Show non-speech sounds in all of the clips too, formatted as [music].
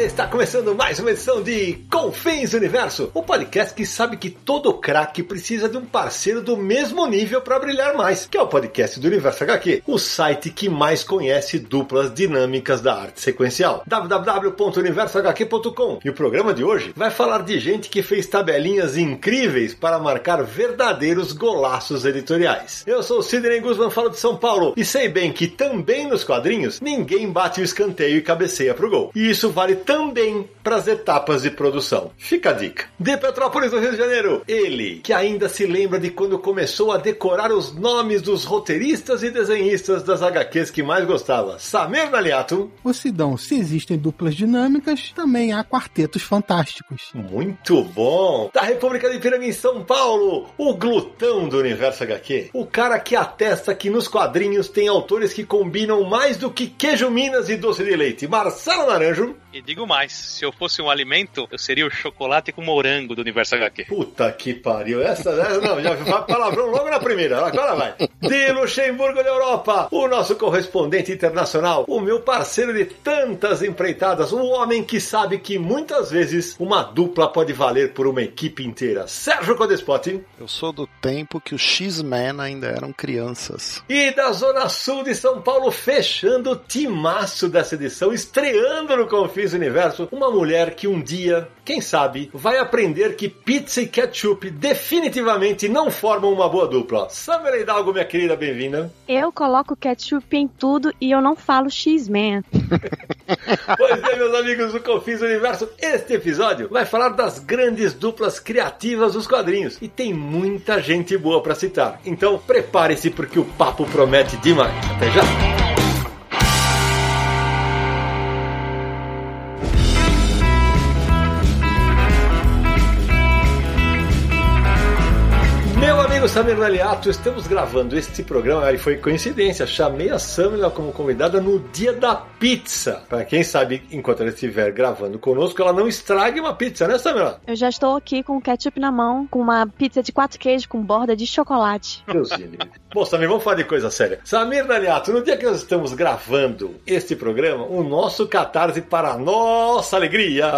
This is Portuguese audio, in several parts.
Está começando mais uma edição de Confins Universo, o podcast que sabe que todo craque precisa de um parceiro do mesmo nível para brilhar mais, que é o podcast do Universo HQ, o site que mais conhece duplas dinâmicas da arte sequencial. www.universohq.com. E o programa de hoje vai falar de gente que fez tabelinhas incríveis para marcar verdadeiros golaços editoriais. Eu sou o Sidney Guzman, falo de São Paulo e sei bem que também nos quadrinhos ninguém bate o escanteio e cabeceia pro gol. E isso vale também para as etapas de produção. Fica a dica. De Petrópolis, do Rio de Janeiro, ele, que ainda se lembra de quando começou a decorar os nomes dos roteiristas e desenhistas das HQs que mais gostava, Samir Naliato. Ô Sidão, se existem duplas dinâmicas, também há quartetos fantásticos. Muito bom! Da República de Piranga em São Paulo, o glutão do universo HQ. O cara que atesta que nos quadrinhos tem autores que combinam mais do que queijo Minas e doce de leite. Marcelo Naranjo. E digo mais, se eu fosse um alimento, eu seria o chocolate com morango do universo HQ. Puta que pariu. Essa, essa não, já vai palavrão logo na primeira. Agora vai. De Luxemburgo da Europa, o nosso correspondente internacional, o meu parceiro de tantas empreitadas, um homem que sabe que muitas vezes uma dupla pode valer por uma equipe inteira. Sérgio Codespot. Eu sou do tempo que os X-Men ainda eram crianças. E da Zona Sul de São Paulo, fechando o timaço dessa edição, estreando no Confis Universo, uma mulher que um dia, quem sabe, vai aprender que pizza e ketchup definitivamente não formam uma boa dupla. Samara Hidalgo, minha querida, bem-vinda. Eu coloco ketchup em tudo e eu não falo X-Men. [laughs] pois é, meus amigos do Confins Universo, este episódio vai falar das grandes duplas criativas dos quadrinhos e tem muita gente boa para citar. Então prepare-se porque o papo promete demais. Até já! Samir Naliato, estamos gravando este programa e foi coincidência. Chamei a Samira como convidada no dia da pizza. Para quem sabe, enquanto ela estiver gravando conosco, ela não estrague uma pizza, né, Samira? Eu já estou aqui com ketchup na mão, com uma pizza de quatro queijos com borda de chocolate. Deus [laughs] Bom, Samir, vamos falar de coisa séria. Samir Naliato, no dia que nós estamos gravando este programa, o nosso Catarse para nossa alegria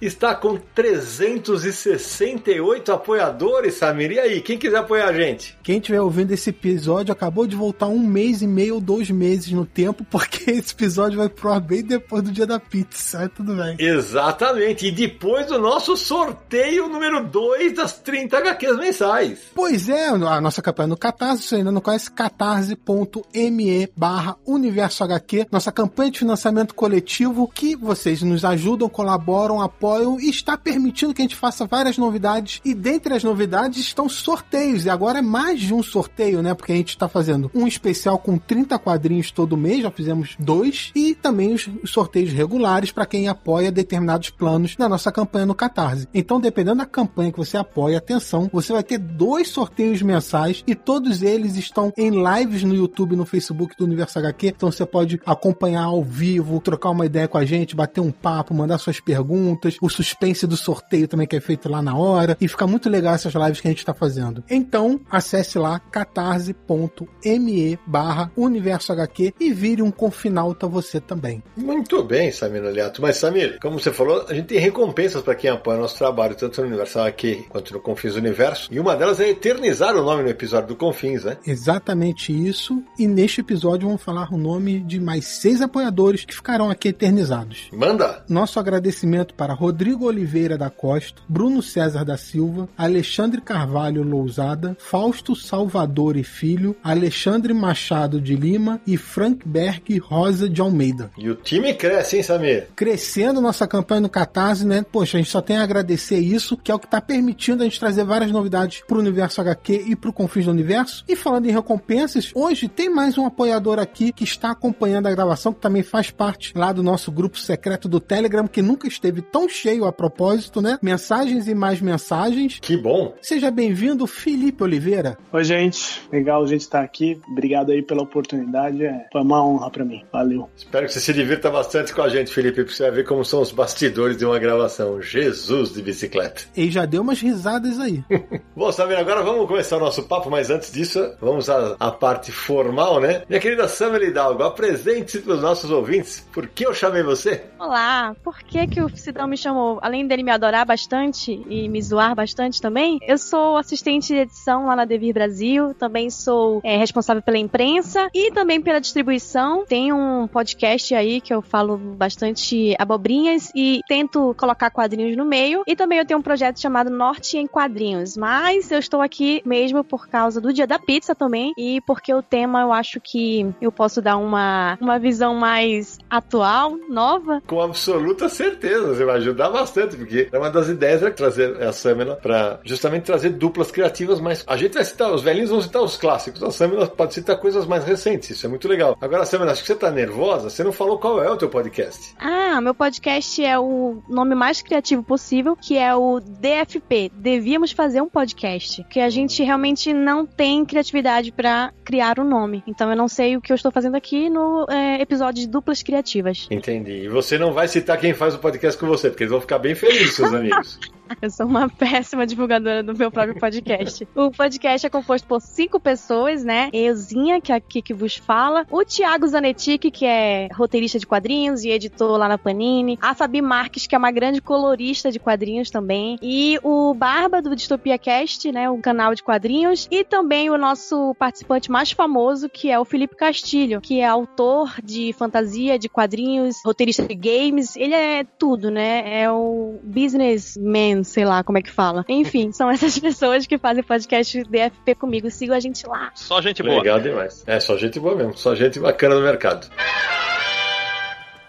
está com 368 apoiadores, Samir. E aí, quem quiser apoiar a gente? Quem estiver ouvindo esse episódio acabou de voltar um mês e meio ou dois meses no tempo, porque [laughs] esse episódio vai pro ar bem depois do dia da pizza. É tudo bem. Exatamente. E depois do nosso sorteio número 2 das 30 HQs mensais. Pois é, a nossa campanha no Catarse, você ainda não conhece, catarse.me barra Universo HQ, nossa campanha de financiamento coletivo que vocês nos ajudam, colaboram, apoiam e está permitindo que a gente faça várias novidades. E dentre as novidades estão sorteios. E agora é mais de um sorteio, né? Porque a gente está fazendo um especial com 30 quadrinhos todo mês, já fizemos dois, e também os sorteios regulares para quem apoia determinados planos na nossa campanha no Catarse. Então, dependendo da campanha que você apoia, atenção, você vai ter dois sorteios mensais e todos eles estão em lives no YouTube e no Facebook do Universo HQ. Então você pode acompanhar ao vivo, trocar uma ideia com a gente, bater um papo, mandar suas perguntas, o suspense do sorteio também que é feito lá na hora. E fica muito legal essas lives que a gente está fazendo. Então, acesse lá catarse.me barra Universo HQ e vire um confinalta você também. Muito bem, Samir Aliato. Mas, Samir, como você falou, a gente tem recompensas para quem apoia nosso trabalho, tanto no Universo HQ quanto no Confins Universo. E uma delas é eternizar o nome no episódio do Confins, né? Exatamente isso. E neste episódio vamos falar o nome de mais seis apoiadores que ficarão aqui eternizados. Manda! Nosso agradecimento para Rodrigo Oliveira da Costa, Bruno César da Silva, Alexandre Carvalho Lousada, Fausto Salvador e Filho, Alexandre Machado de Lima e Frank Berg Rosa de Almeida. E o time cresce, hein, Samir? Crescendo nossa campanha no Catarse, né? Poxa, a gente só tem a agradecer isso, que é o que está permitindo a gente trazer várias novidades pro Universo HQ e pro Confins do Universo. E falando em recompensas, hoje tem mais um apoiador aqui que está acompanhando a gravação, que também faz parte lá do nosso grupo secreto do Telegram, que nunca esteve tão cheio a propósito, né? Mensagens e mais mensagens. Que bom. Seja bem-vindo, Felipe Oliveira. Oi, gente. Legal a gente estar aqui. Obrigado aí pela oportunidade. É, foi uma honra para mim. Valeu. Espero que você se divirta bastante com a gente, Felipe, porque você ver como são os bastidores de uma gravação. Jesus de bicicleta. E já deu umas risadas aí. [laughs] Bom, Samir, agora vamos começar o nosso papo, mas antes disso, vamos à, à parte formal, né? Minha querida Samir Hidalgo, apresente-se para os nossos ouvintes. Por que eu chamei você? Olá, por que, que o Sidão me chamou? Além dele me adorar bastante e me zoar bastante também, eu sou assistente de edição lá na Devir Brasil, também sou é, responsável pela imprensa e também pela distribuição. Tenho um podcast aí que eu falo bastante abobrinhas e tento colocar quadrinhos no meio. E também eu tenho um projeto chamado Norte em Quadrinhos. Mas eu estou aqui mesmo por causa do Dia da Pizza também e porque o tema eu acho que eu posso dar uma, uma visão mais atual, nova. Com absoluta certeza, você vai ajudar bastante, porque é uma das ideias é trazer a Samela para justamente trazer duplas criativas, mas a gente vai citar, os velhinhos vão citar os clássicos, a Samela pode citar coisas mais recentes, isso é muito legal. Agora, Samela, acho que você tá nervosa, você não falou qual é o teu podcast. Ah, meu podcast é o nome mais criativo possível, que é o DFP. Devíamos fazer um podcast, que a gente realmente não tem criatividade para criar um nome. Então eu não sei o que eu estou fazendo aqui no é, episódio de duplas criativas. Entendi. E você não vai citar quem faz o podcast com você, porque eles vão ficar bem felizes, seus amigos. [laughs] Eu sou uma [laughs] péssima divulgadora do meu próprio podcast. o podcast é composto por cinco pessoas, né? Euzinha, que é aqui que vos fala. O Thiago Zanetti, que é roteirista de quadrinhos e editor lá na Panini. A Fabi Marques, que é uma grande colorista de quadrinhos também. E o Barba, do Distopia Cast, né? O canal de quadrinhos. E também o nosso participante mais famoso, que é o Felipe Castilho, que é autor de fantasia, de quadrinhos, roteirista de games. Ele é tudo, né? É o businessman sei lá como é que fala. Enfim, são essas [laughs] pessoas que fazem podcast DFP comigo. Sigam a gente lá. Só gente boa. Legal demais. É, só gente boa mesmo. Só gente bacana no mercado.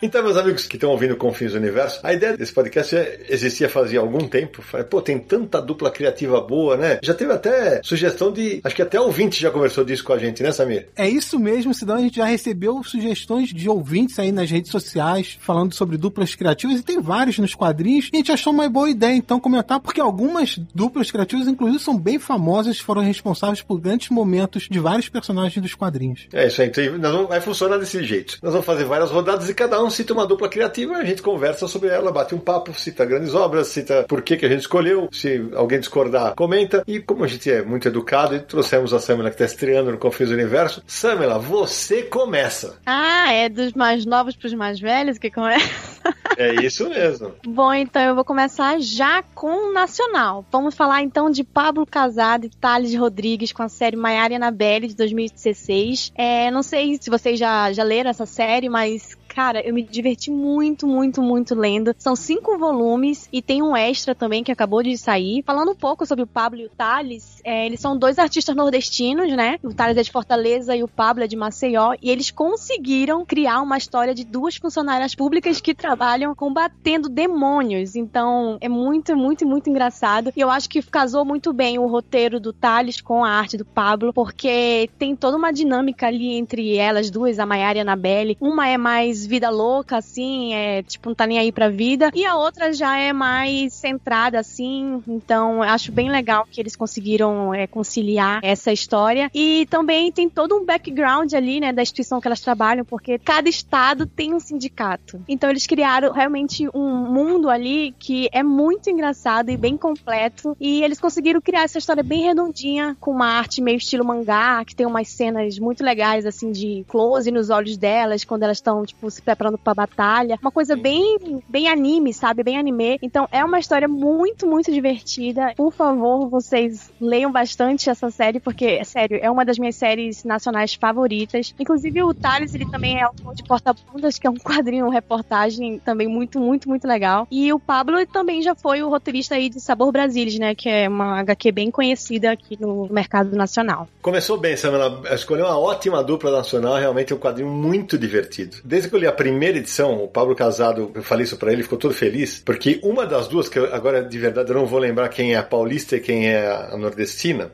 Então, meus amigos que estão ouvindo Confins do Universo, a ideia desse podcast já existia fazia algum tempo. Falei, pô, tem tanta dupla criativa boa, né? Já teve até sugestão de. Acho que até ouvinte já conversou disso com a gente, né, Samir? É isso mesmo, senão a gente já recebeu sugestões de ouvintes aí nas redes sociais falando sobre duplas criativas e tem vários nos quadrinhos. E a gente achou uma boa ideia então comentar, porque algumas duplas criativas, inclusive, são bem famosas, foram responsáveis por grandes momentos de vários personagens dos quadrinhos. É isso aí. Então, nós vamos, vai funcionar desse jeito. Nós vamos fazer várias rodadas e cada um cita uma dupla criativa, a gente conversa sobre ela, bate um papo, cita grandes obras, cita por que, que a gente escolheu, se alguém discordar, comenta. E como a gente é muito educado, e trouxemos a Samela que está estreando no Confins do Universo. Samela, você começa. Ah, é dos mais novos para os mais velhos que começa? É isso mesmo. [laughs] Bom, então eu vou começar já com o Nacional. Vamos falar então de Pablo Casado e Thales Rodrigues com a série Maiara e Anabelle de 2016. É, não sei se vocês já, já leram essa série, mas Cara, eu me diverti muito, muito, muito lendo. São cinco volumes e tem um extra também que acabou de sair. Falando um pouco sobre o Pablo e o Thales, é, eles são dois artistas nordestinos, né? O Thales é de Fortaleza e o Pablo é de Maceió. E eles conseguiram criar uma história de duas funcionárias públicas que trabalham combatendo demônios. Então, é muito, muito, muito engraçado. E eu acho que casou muito bem o roteiro do Thales com a arte do Pablo, porque tem toda uma dinâmica ali entre elas duas, a Mayara e a Anabelle. Uma é mais vida louca, assim, é tipo, não tá nem aí pra vida. E a outra já é mais centrada, assim. Então, acho bem legal que eles conseguiram é, conciliar essa história. E também tem todo um background ali, né, da instituição que elas trabalham, porque cada estado tem um sindicato. Então, eles criaram realmente um mundo ali que é muito engraçado e bem completo. E eles conseguiram criar essa história bem redondinha, com uma arte meio estilo mangá, que tem umas cenas muito legais, assim, de close nos olhos delas, quando elas estão, tipo, tipo, se preparando pra batalha. Uma coisa bem, bem anime, sabe? Bem anime. Então é uma história muito, muito divertida. Por favor, vocês leiam bastante essa série, porque, sério, é uma das minhas séries nacionais favoritas. Inclusive, o Thales, ele também é autor de Porta-Bundas, que é um [laughs] quadrinho, reportagem também muito, muito, muito legal. E o Pablo também já foi o roteirista aí de Sabor Brasilis, né? Que é uma HQ bem conhecida aqui no mercado nacional. Começou bem, Samela. Escolheu uma ótima dupla nacional, realmente é um quadrinho muito divertido. Desde que eu li a primeira edição, o Pablo Casado, eu falei isso pra ele, ficou todo feliz, porque uma das duas, que eu, agora de verdade eu não vou lembrar quem é a paulista e quem é a nordestina.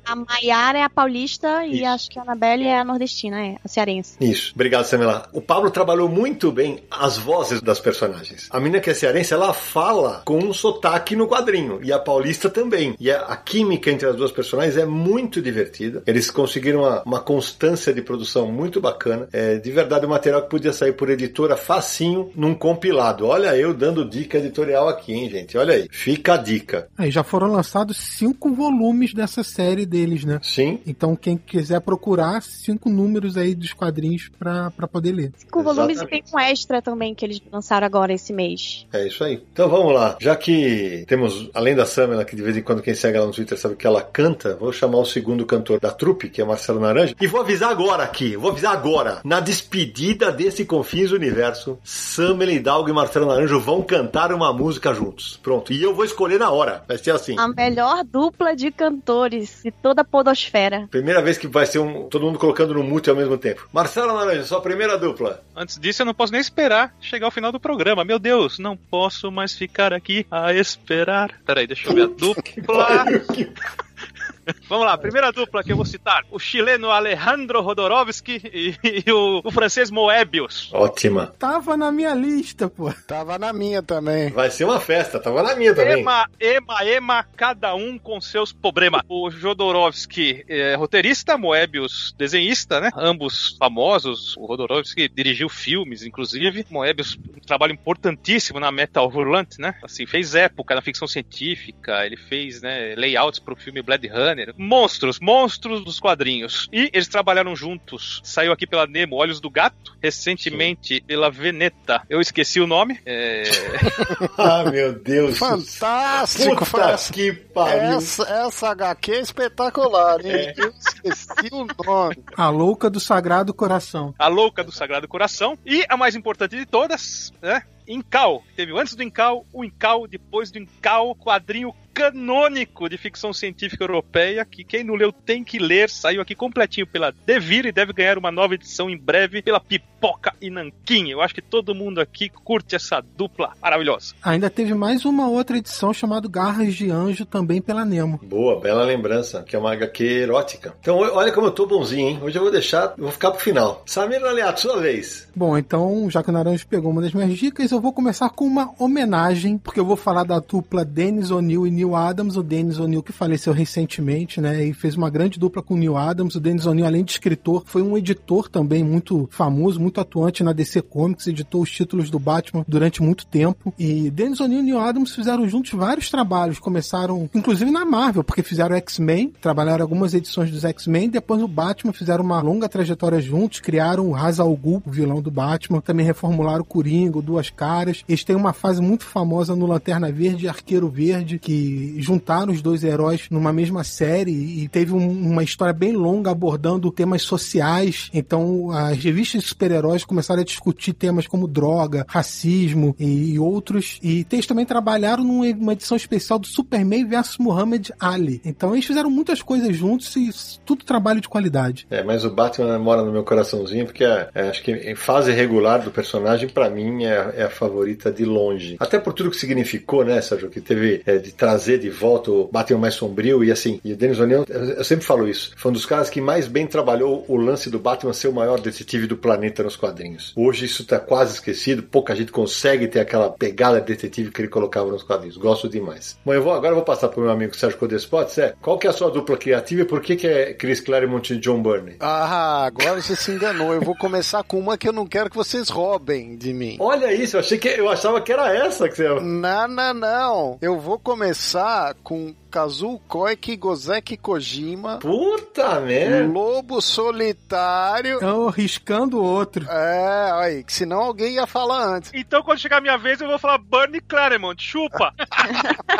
A Maiara é a paulista Isso. e acho que a Anabelle é a nordestina, é, a cearense. Isso. Obrigado, Samela. O Pablo trabalhou muito bem as vozes das personagens. A menina que é cearense, ela fala com um sotaque no quadrinho. E a paulista também. E a, a química entre as duas personagens é muito divertida. Eles conseguiram uma, uma constância de produção muito bacana. É de verdade um material que podia sair por editora facinho num compilado. Olha eu dando dica editorial aqui, hein, gente? Olha aí. Fica a dica. Aí já foram lançados cinco volumes dessa série deles, né? Sim. Então, quem quiser procurar, cinco números aí dos quadrinhos pra, pra poder ler. Com volumes e tem um extra também que eles lançaram agora esse mês. É isso aí. Então vamos lá. Já que temos, além da Samela, que de vez em quando quem segue ela no Twitter sabe que ela canta, vou chamar o segundo cantor da trupe, que é Marcelo Naranja, e vou avisar agora aqui, vou avisar agora, na despedida desse Confins do Universo, Samela Hidalgo e Marcelo Naranja vão cantar uma música juntos. Pronto. E eu vou escolher na hora. Vai ser assim. A melhor dupla de cantores de toda a podosfera. Primeira vez que vai ser um, todo mundo colocando no mute ao mesmo tempo. Marcelo Naranja, sua primeira dupla. Antes disso, eu não posso nem esperar chegar ao final do programa. Meu Deus, não posso mais ficar aqui a esperar. Peraí, deixa eu ver a [laughs] dupla. [laughs] Vamos lá, primeira dupla que eu vou citar: o chileno Alejandro Rodorovsky e, e o, o francês Moebius. Ótima. Tava na minha lista, pô. Tava na minha também. Vai ser uma festa, tava na minha também. Ema, ema, ema, cada um com seus problemas. O Jodorowsky é roteirista, Moebius desenhista, né? Ambos famosos. O Jodorowsky dirigiu filmes, inclusive. Moebius, um trabalho importantíssimo na Metal Hurlant, né? Assim, fez época na ficção científica, ele fez, né, layouts pro filme Blade Runner. Monstros, monstros dos quadrinhos. E eles trabalharam juntos. Saiu aqui pela Nemo, Olhos do Gato. Recentemente pela Veneta. Eu esqueci o nome. É... [laughs] ah, meu Deus. Fantástico, Puta França. que pariu. Essa, essa HQ é espetacular, hein? É. Eu esqueci o nome. A louca do Sagrado Coração. A Louca do Sagrado Coração. E a mais importante de todas, né? Incal. Teve o antes do Incal, o Incal, depois do Incal, quadrinho canônico de ficção científica europeia, que quem não leu tem que ler, saiu aqui completinho pela Devir e deve ganhar uma nova edição em breve pela Pipoca e Nanquim. Eu acho que todo mundo aqui curte essa dupla maravilhosa. Ainda teve mais uma outra edição chamada Garras de Anjo, também pela Nemo. Boa, bela lembrança, que é uma HQ erótica. Então, olha como eu tô bonzinho, hein? Hoje eu vou deixar, eu vou ficar pro final. Samir Aliato, sua vez. Bom, então, já que o Naranjo pegou uma das minhas dicas, eu vou começar com uma homenagem, porque eu vou falar da dupla Dennis O'Neill e Neil Adams. O Dennis O'Neill que faleceu recentemente, né, e fez uma grande dupla com o Neil Adams. O Dennis O'Neill, além de escritor, foi um editor também muito famoso, muito atuante na DC Comics, editou os títulos do Batman durante muito tempo. E Dennis O'Neill e Neil Adams fizeram juntos vários trabalhos, começaram inclusive na Marvel, porque fizeram X-Men, trabalharam algumas edições dos X-Men, depois o Batman fizeram uma longa trajetória juntos, criaram o Ra's al Ghul, o vilão do Batman, também reformularam o Coringa, Duas Caras. Eles têm uma fase muito famosa no Lanterna Verde e Arqueiro Verde, que juntaram os dois heróis numa mesma série e teve um- uma história bem longa abordando temas sociais. Então, as revistas de super-heróis começaram a discutir temas como droga, racismo e, e outros. E eles também trabalharam numa edição especial do Superman vs Muhammad Ali. Então, eles fizeram muitas coisas juntos e tudo trabalho de qualidade. É, mas o Batman mora no meu coraçãozinho, porque é, é, acho que em fase regular do personagem, pra mim, é, é a favorita de longe. Até por tudo que significou, né, Sérgio? Que teve é, de trazer de volta o Batman mais sombrio e assim. E o Dennis O'Neill, eu, sempre falo isso, foi um dos caras que mais bem trabalhou o lance do Batman ser o maior detetive do planeta nos quadrinhos. Hoje isso tá quase esquecido, pouca gente consegue ter aquela pegada de detetive que ele colocava nos quadrinhos. Gosto demais. Bom, eu vou, agora eu vou passar pro meu amigo Sérgio Codespot. Sérgio, qual que é a sua dupla criativa e por que, que é Chris Claremont e John Byrne? Ah, agora você se enganou. Eu vou começar com uma que eu não quero que vocês roubem de mim. Olha isso, eu achei que eu achava que era essa que você Não, não, não. Eu vou começar com Kazuo Koike, Gozeki Kojima, Puta merda! Lobo Solitário. Então, riscando o outro. É, aí, que senão alguém ia falar antes. Então, quando chegar a minha vez, eu vou falar Bernie Claremont, chupa! [laughs]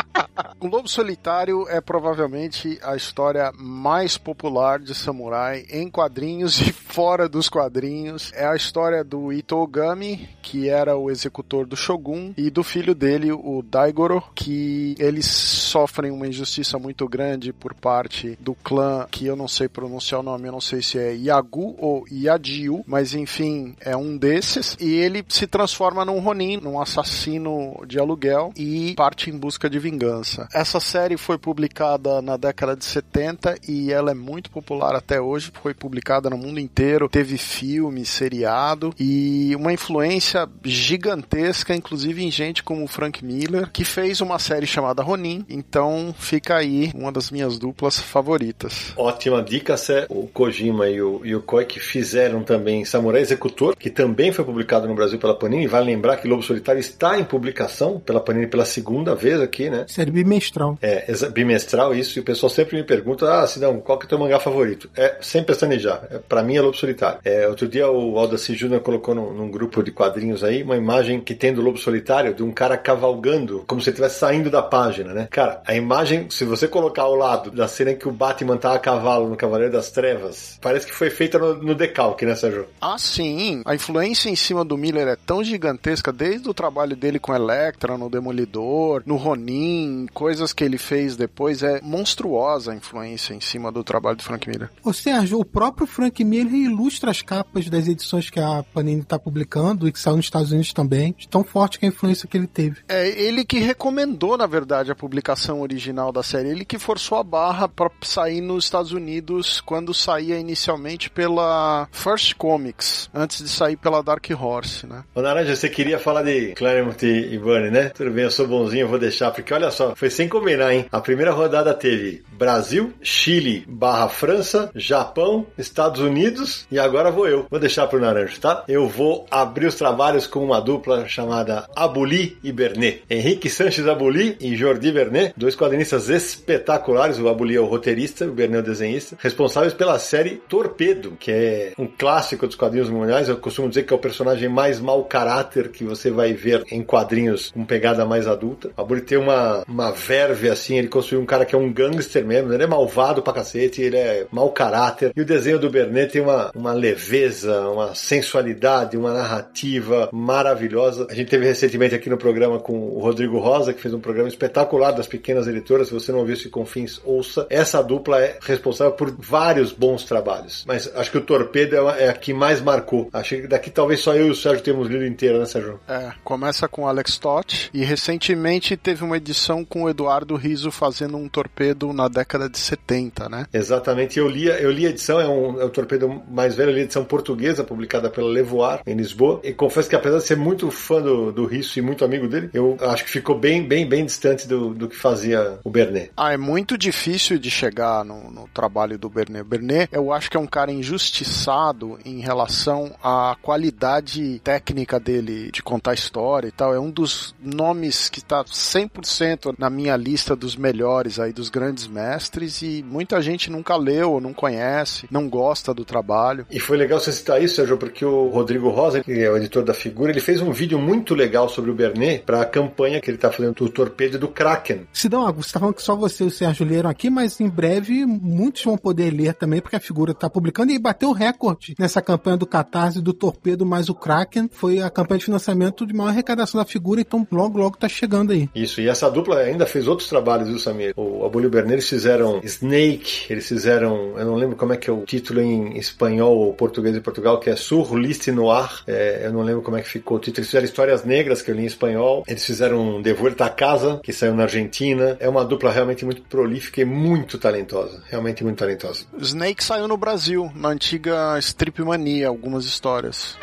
O Lobo Solitário é provavelmente a história mais popular de samurai em quadrinhos e fora dos quadrinhos. É a história do Ito Ogami, que era o executor do Shogun, e do filho dele, o Daigoro, que eles sofrem uma injustiça muito grande por parte do clã, que eu não sei pronunciar o nome, eu não sei se é Yagu ou Yadiu, mas enfim, é um desses. E ele se transforma num Ronin, num assassino de aluguel, e parte em busca de vingança. Essa série foi publicada na década de 70 e ela é muito popular até hoje, foi publicada no mundo inteiro, teve filme, seriado e uma influência gigantesca, inclusive em gente como Frank Miller, que fez uma série chamada Ronin. Então fica aí uma das minhas duplas favoritas. Ótima dica, Sé. O Kojima e o, e o Koike fizeram também Samurai Executor, que também foi publicado no Brasil pela Panini. Vale lembrar que Lobo Solitário está em publicação pela Panini pela segunda vez aqui, né? Série bimestral. É, bimestral isso, e o pessoal sempre me pergunta, ah, Sidão, qual que é o teu mangá favorito? É, sem pestanejar, é, pra mim é Lobo Solitário. É, outro dia o Aldaci Júnior colocou num, num grupo de quadrinhos aí, uma imagem que tem do Lobo Solitário, de um cara cavalgando, como se ele estivesse saindo da página, né? Cara, a imagem, se você colocar ao lado da cena em que o Batman tá a cavalo no Cavaleiro das Trevas, parece que foi feita no, no decalque, né, Sérgio? Ah, sim. A influência em cima do Miller é tão gigantesca, desde o trabalho dele com Electra, no Demolidor, no Ronin, coisas que ele fez depois. É monstruosa a influência em cima do trabalho do Frank Miller. Ô Sérgio, o próprio Frank Miller ilustra as capas das edições que a Panini tá publicando e que saiu nos Estados Unidos também. De tão forte que a influência que ele teve. É ele que recomendou, na verdade, a publicação original da série. Ele que forçou a barra para sair nos Estados Unidos quando saía inicialmente pela First Comics, antes de sair pela Dark Horse, né? Ô Naranja, você queria falar de Claremont e Bunny, né? Tudo bem, eu sou bonzinho, eu vou deixar, porque olha só, foi sem combinar, hein? A primeira rodada teve Brasil, Chile barra França, Japão, Estados Unidos e agora vou eu. Vou deixar pro Naranja, tá? Eu vou abrir os trabalhos com uma dupla chamada Abuli e Bernet. Henrique Sanches Abuli e Jordi Bernet, dois quadrinistas espetaculares. O Abuli é o roteirista, o Bernet é o desenhista, responsáveis pela série Torpedo, que é um clássico dos quadrinhos mundiais. Eu costumo dizer que é o personagem mais mau caráter que você vai ver em quadrinhos com pegada mais adulta. O Abuli tem uma, uma verve assim, ele construiu um cara que é um gangster mesmo, ele é malvado pra cacete, ele é mau caráter. E o desenho do Bernet tem uma, uma leveza, uma sensualidade, uma narrativa maravilhosa. A gente teve recentemente aqui no programa com o Rodrigo Rosa, que fez um programa espetacular das pequenas editoras. Se você não viu esse Confins, ouça. Essa dupla é responsável por vários bons trabalhos. Mas acho que o Torpedo é a- é a que mais marcou. Acho que daqui talvez só eu e o Sérgio temos lido inteiro, né, Sérgio? É, começa com Alex Toth e recentemente teve uma edição com o Eduardo Riso fazendo um torpedo na década de 70, né? Exatamente, eu li, eu li a edição, é, um, é o torpedo mais velho, eu li a edição portuguesa, publicada pela Levoar, em Lisboa, e confesso que apesar de ser muito fã do, do Risso e muito amigo dele, eu acho que ficou bem, bem, bem distante do, do que fazia o Bernet. Ah, é muito difícil de chegar no, no trabalho do Bernet. O Bernet, eu acho que é um cara injustiçado em relação à qualidade técnica dele de contar história e tal. É um dos nomes que está 100% na minha lista dos melhores aí, dos grandes mestres, e muita gente nunca leu ou não conhece, não gosta do trabalho. E foi legal você citar isso, Sérgio, porque o Rodrigo Rosa, que é o editor da figura, ele fez um vídeo muito legal sobre o Bernet para a campanha que ele está fazendo do Torpedo e do Kraken. Sidão, você tá que só você e o Sérgio leram aqui, mas em breve muitos vão poder ler também, porque a figura tá publicando e bateu o recorde nessa campanha do Catarse do Torpedo mais o Kraken. Foi a campanha de financiamento de maior arrecadação da figura, então logo, logo tá chegando aí. Isso, e essa dupla ainda fez outros trabalhos, viu, Samir? O Abulio Bernet, eles fizeram Snake, eles fizeram, eu não lembro como é que é o título em espanhol ou português de Portugal, que é Sur Liste Noir, é, eu não lembro como é que ficou o título. Eles fizeram Histórias Negras, que eu li em espanhol, eles fizeram De a Casa, que saiu na Argentina. É uma dupla realmente muito prolífica e muito talentosa, realmente muito talentosa. Snake saiu no Brasil, na antiga Strip Mania, algumas histórias.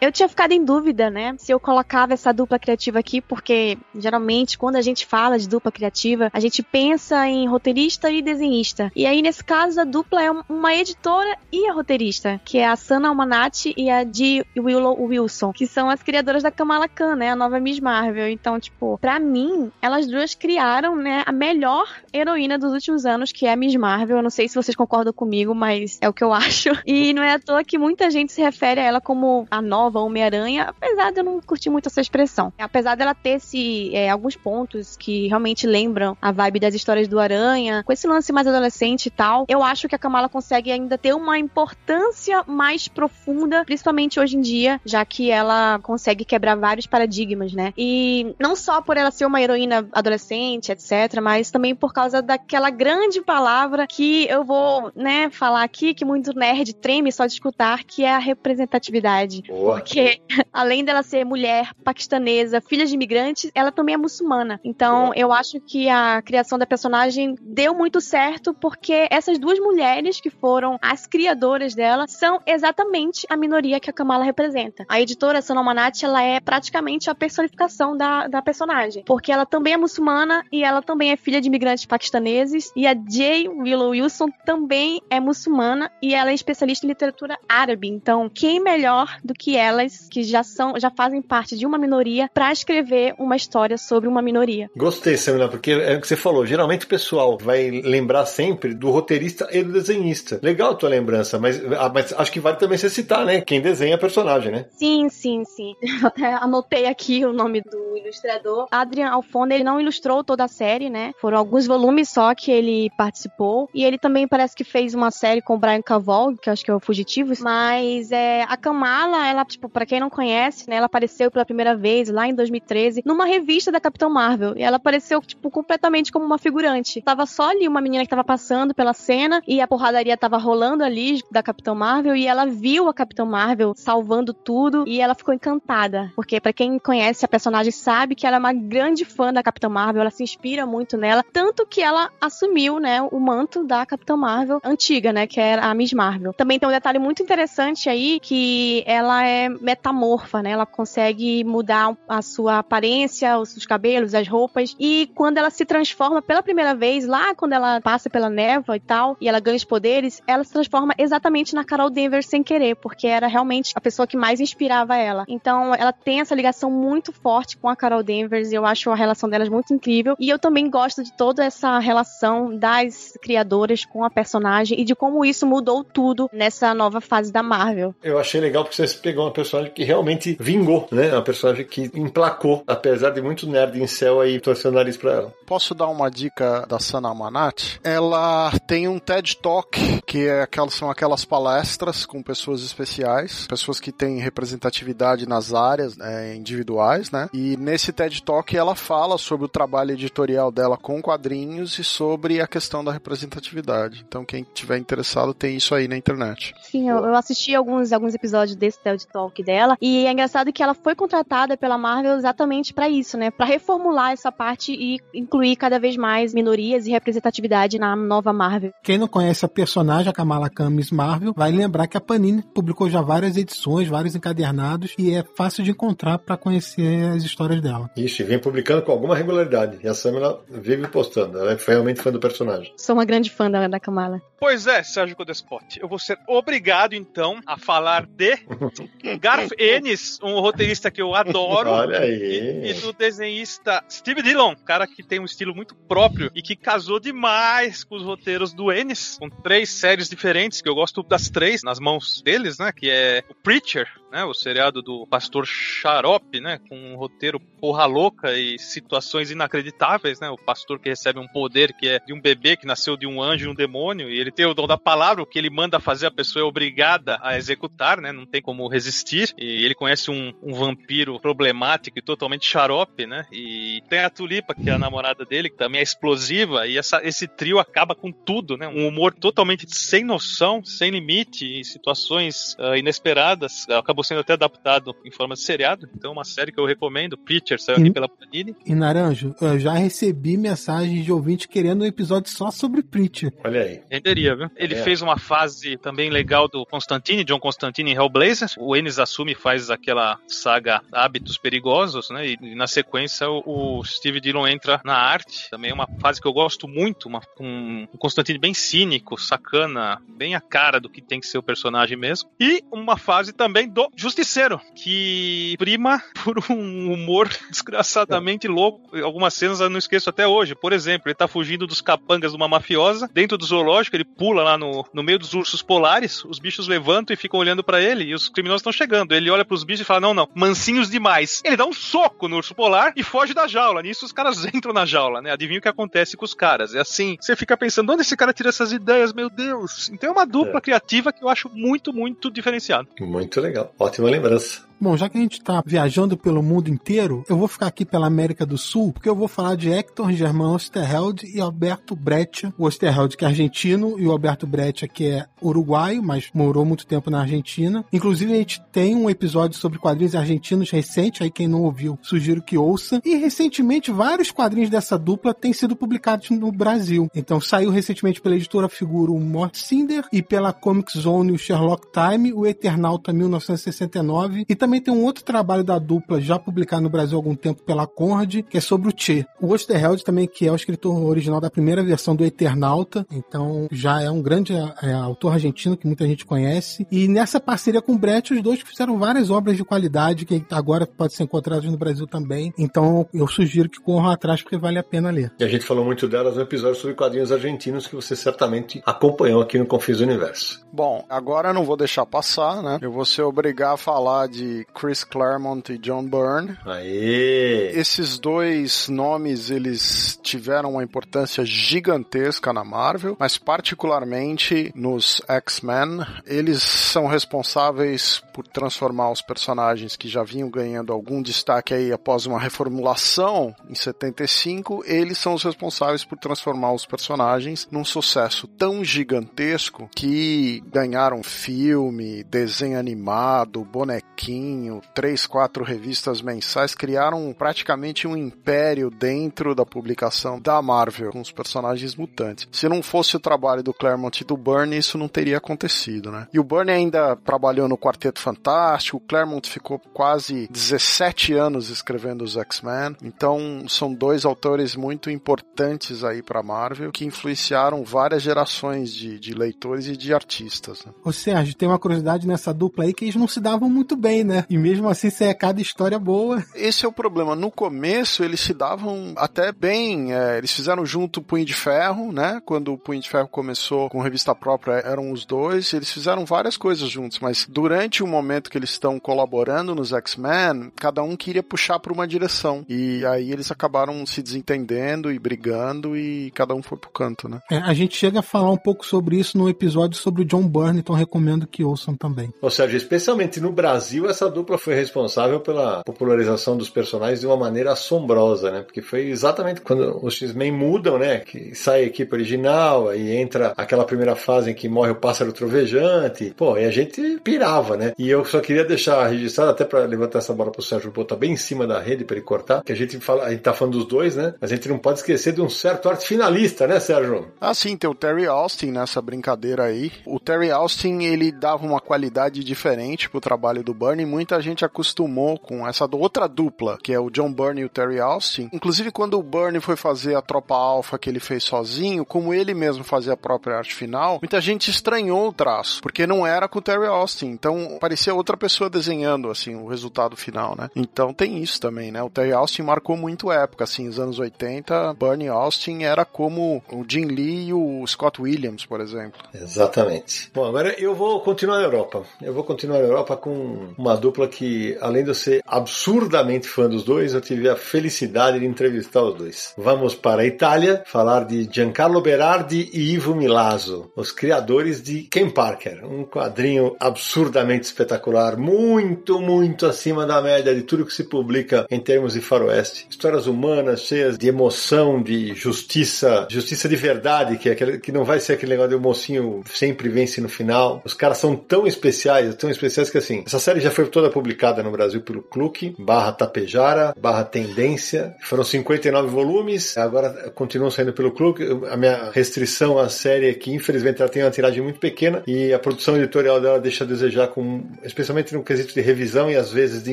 Eu tinha ficado em dúvida, né, se eu colocava essa dupla criativa aqui, porque geralmente quando a gente fala de dupla criativa, a gente pensa em roteirista e desenhista. E aí, nesse caso, a dupla é uma editora e a roteirista, que é a Sana Almanati e a Dee Willow Wilson, que são as criadoras da Kamala Khan, né, a nova Miss Marvel. Então, tipo, pra mim, elas duas criaram, né, a melhor heroína dos últimos anos, que é a Miss Marvel. Eu não sei se vocês concordam comigo, mas é o que eu [laughs] acho. E não é à toa que muita gente se refere a ela como a nova Homem-Aranha, apesar de eu não curtir muito essa expressão. Apesar dela ter esse, é, alguns pontos que realmente lembram a vibe das histórias do Aranha, com esse lance mais adolescente e tal, eu acho que a Kamala consegue ainda ter uma importância mais profunda, principalmente hoje em dia, já que ela consegue quebrar vários paradigmas, né? E não só por ela ser uma heroína adolescente, etc., mas também por causa daquela grande palavra que eu vou, né, falar aqui, que muito nerd treme só de escutar, que é a representatividade. Boa. Porque, [laughs] além dela ser mulher, paquistanesa, filha de imigrantes, ela também é muçulmana. Então, eu acho que a criação da personagem deu muito certo, porque essas duas mulheres que foram as criadoras dela são exatamente a minoria que a Kamala representa. A editora Sanomanati, ela é praticamente a personificação da, da personagem, porque ela também é muçulmana e ela também é filha de imigrantes paquistaneses, e a Jay Willow Wilson também é muçulmana e ela é especialista em literatura árabe. Então, quem melhor do que elas, que já são, já fazem parte de uma minoria, para escrever uma história sobre uma minoria? Gostei, Samila, porque é o que você falou. Geralmente o pessoal vai lembrar sempre do roteirista e do desenhista. Legal a tua lembrança, mas, ah, mas acho que vale também você citar, né? Quem desenha a personagem, né? Sim, sim, sim. [laughs] Eu até anotei aqui o nome do ilustrador. Adrian Alfone, ele não ilustrou toda a série, né? Foram alguns volumes só que ele participou. E ele também parece que fez uma série com o Brian Cavall, que eu acho que é o Fugitivos. Mas é, a Kamala, ela, tipo, pra quem não conhece, né? Ela apareceu pela primeira vez lá em 2013 numa revista da Capitão Marvel. E ela apareceu, tipo, completamente como uma figurante. Tava só ali uma menina que tava passando pela cena e a porradaria tava rolando ali da Capitão Marvel e ela viu a Capitão Marvel salvando tudo e ela ficou encantada. Porque para quem conhece a personagem sabe que ela é uma grande fã da Capitão Marvel, ela se inspira muito nela, tanto que ela assumiu, né, o manto da Capitão Marvel antiga, né, que era a Miss Marvel. Também tem um detalhe muito interessante aí que ela é metamorfa, né? Ela consegue mudar a sua aparência, os seus cabelos, as roupas e quando ela se transforma pela primeira vez, lá quando ela passa pela névoa e tal, e ela ganha os poderes, ela se transforma exatamente na Carol Denver sem querer, porque era realmente a pessoa que mais inspirava ela. Então, ela tem essa ligação muito forte com a Carol Danvers e eu acho a relação delas muito incrível. E eu também gosto de toda essa relação das criadoras com a personagem e de como isso mudou tudo nessa nova fase da Marvel. Eu achei legal porque você pegou uma personagem que realmente vingou, né? Uma personagem que emplacou, apesar de muito nerd em céu aí torcendo o nariz pra ela. Posso dar uma dica da Sana Manat? Ela tem um TED Talk, que é aquelas, são aquelas palestras com pessoas especiais, pessoas que têm representatividade nas áreas é, individuais, né? E nesse TED Talk ela fala sobre o trabalho editorial dela com quadrinhos e sobre a questão da representatividade. Então quem tiver interessado tem isso aí na internet. Sim, eu, eu assisti alguns, alguns episódios desse TED Talk dela e é engraçado que ela foi contratada pela Marvel exatamente para isso, né? Para reformular essa parte e incluir cada vez mais minorias e representatividade na nova Marvel. Quem não conhece a personagem, a Kamala Khan Miss Marvel, vai lembrar que a Panini publicou já várias edições, vários encadernados e é fácil de encontrar para conhecer as histórias dela. Ixi, vem publicando com alguma regularidade. E a Samila vive postando. Ela é realmente fã do personagem. Sou uma grande fã da, da Kamala. Pois é, Sérgio Codespot. Eu vou ser obrigado, então, a falar de [laughs] Garth Ennis, um roteirista que eu adoro. Olha E, aí. e do desenhista Steve Dillon, cara que tem um estilo muito próprio e que casou demais com os roteiros do Ennis, com três séries diferentes, que eu gosto das três nas mãos deles, né? Que é o Preacher, né? O seriado do Pastor Xarope, né? Com um roteiro porra louca e situações inacreditáveis, né? O pastor que recebe um poder que é de um bebê que nasceu de um anjo e um demônio, e ele tem o dom da palavra, o que ele manda fazer a pessoa é obrigada a executar, né? Não tem como resistir. E ele conhece um, um vampiro problemático e totalmente xarope, né? E tem a Tulipa, que é a namorada dele, que também é explosiva, e essa, esse trio acaba com tudo, né? Um humor totalmente sem noção, sem limite, em situações ah, inesperadas. Acabou sendo até adaptado em forma de seriado, então é uma série que eu recomendo. Preacher saiu aqui Hum. pela Panini. E Naranjo, eu já recebi mensagens de ouvintes querendo um episódio só sobre Preacher. Olha aí. Renderia. Viu? Ele É. fez uma fase também legal do Constantine, John Constantine em Hellblazer. O Ennis Assume faz aquela saga Hábitos Perigosos, né? E, e na sequência o, o Steve Dillon entra na arte. Também é uma fase que eu gosto muito, uma, um, um Constantine bem cínico, sacana, bem a cara do que tem que ser o personagem mesmo. E uma fase também do Justiceiro, que prima [laughs] por um humor desgraçadamente louco. Algumas cenas eu não esqueço até hoje. Por exemplo, ele tá fugindo dos capangas de uma mafiosa. Dentro do zoológico, ele pula lá no, no meio dos ursos polares. Os bichos levantam e ficam olhando pra ele. E os criminosos estão chegando. Ele olha pros bichos e fala: Não, não, mansinhos demais. Ele dá um soco no urso polar e foge da jaula. Nisso os caras [laughs] entram na jaula, né? Adivinha o que acontece com os caras. É assim, você fica pensando: onde esse cara tira essas ideias? Meu Deus. Então é uma dupla É. criativa que eu acho muito, muito diferenciada. Muito legal. Ótima lembrança. Bom, já que a gente tá viajando pelo mundo inteiro, eu vou ficar aqui pela América do Sul, porque eu vou falar de Hector Germán Osterheld e Alberto Breccia. O Osterheld que é argentino e o Alberto Breccia que é uruguaio, mas morou muito tempo na Argentina. Inclusive a gente tem um episódio sobre quadrinhos argentinos recente, aí quem não ouviu, sugiro que ouça. E recentemente vários quadrinhos dessa dupla têm sido publicados no Brasil. Então saiu recentemente pela editora Figura o Mort Cinder e pela Comic Zone o Sherlock Time, o Eternauta 1969 e também tem um outro trabalho da dupla já publicado no Brasil há algum tempo pela Conrad, que é sobre o Che. O Osterheld também, que é o escritor original da primeira versão do Eternauta, então já é um grande é, autor argentino que muita gente conhece. E nessa parceria com o Brett, os dois fizeram várias obras de qualidade que agora pode ser encontradas no Brasil também. Então eu sugiro que corram atrás porque vale a pena ler. E a gente falou muito delas no episódio sobre quadrinhos argentinos que você certamente acompanhou aqui no Confis Universo. Bom, agora eu não vou deixar passar, né? Eu vou ser obrigar a falar de Chris Claremont e John Byrne. Aê! Esses dois nomes, eles tiveram uma importância gigantesca na Marvel, mas particularmente nos X-Men, eles são responsáveis por transformar os personagens que já vinham ganhando algum destaque aí após uma reformulação em 75, eles são os responsáveis por transformar os personagens num sucesso tão gigantesco que ganharam filme, desenho animado, bonequinho, três, quatro revistas mensais, criaram praticamente um império dentro da publicação da Marvel com os personagens mutantes. Se não fosse o trabalho do Claremont e do Byrne, isso não teria acontecido, né? E o Byrne ainda trabalhou no Quarteto Fantástico, o Claremont ficou quase 17 anos escrevendo os X-Men, então são dois autores muito importantes aí para Marvel que influenciaram várias gerações de, de leitores e de artistas. Né? Ô Sérgio, tem uma curiosidade nessa dupla aí que eles não se davam muito bem, né? E mesmo assim sai cada história boa. Esse é o problema. No começo eles se davam até bem. É, eles fizeram junto o Punho de Ferro, né? Quando o Punho de Ferro começou com revista própria, eram os dois. Eles fizeram várias coisas juntos, mas durante o momento que eles estão colaborando nos X-Men, cada um queria puxar para uma direção. E aí eles acabaram se desentendendo e brigando e cada um foi pro canto, né? É, a gente chega a falar um pouco sobre isso no episódio sobre o John Byrne, então recomendo que ouçam também. Ou seja, especialmente no Brasil, essa dupla foi responsável pela popularização dos personagens de uma maneira assombrosa, né? Porque foi exatamente quando os X-Men mudam, né? Que sai a equipe original, aí entra aquela primeira fase em que morre o pássaro trovejante. Pô, e a gente pirava, né? E eu só queria deixar registrado, até para levantar essa bola pro Sérgio botar bem em cima da rede para ele cortar, que a gente fala, a gente tá falando dos dois, né? Mas a gente não pode esquecer de um certo arte finalista, né, Sérgio? Ah, sim, tem o Terry Austin nessa brincadeira aí. O Terry Austin, ele dava uma qualidade diferente pro trabalho do Byrne e muita gente acostumou com essa outra dupla, que é o John Byrne e o Terry Austin. Inclusive, quando o Byrne foi fazer a Tropa Alpha que ele fez sozinho, como ele mesmo fazia a própria arte final, muita gente estranhou o traço, porque não era com o Terry Austin. Então, parecia outra pessoa desenhando, assim, o resultado final, né? Então, tem isso também, né? O Terry Austin marcou muito época, assim, os anos 80, Byrne Austin era como o Jim Lee e o Scott Williams, por exemplo. Exatamente. Bom, agora eu vou continuar na Europa. Eu vou continuar na Europa com uma dupla que, além de eu ser absurdamente fã dos dois, eu tive a felicidade de entrevistar os dois. Vamos para a Itália falar de Giancarlo Berardi e Ivo Milazzo, os criadores de Ken Parker, um quadrinho absurdamente espetacular, muito, muito acima da média de tudo que se publica em termos de faroeste. Histórias humanas, cheias de emoção, de justiça, justiça de verdade, que, é aquele, que não vai ser aquele negócio de o mocinho sempre vence no final. Os caras são tão especiais, tão especiais que assim, essa série já foi toda publicada no Brasil pelo Cluque, barra Tapejara, barra Tendência. Foram 59 volumes, agora continuam saindo pelo Cluque. A minha restrição à série é que, infelizmente, ela tem uma tiragem muito pequena e a produção editorial dela deixa a desejar, com, especialmente no quesito de revisão e às vezes de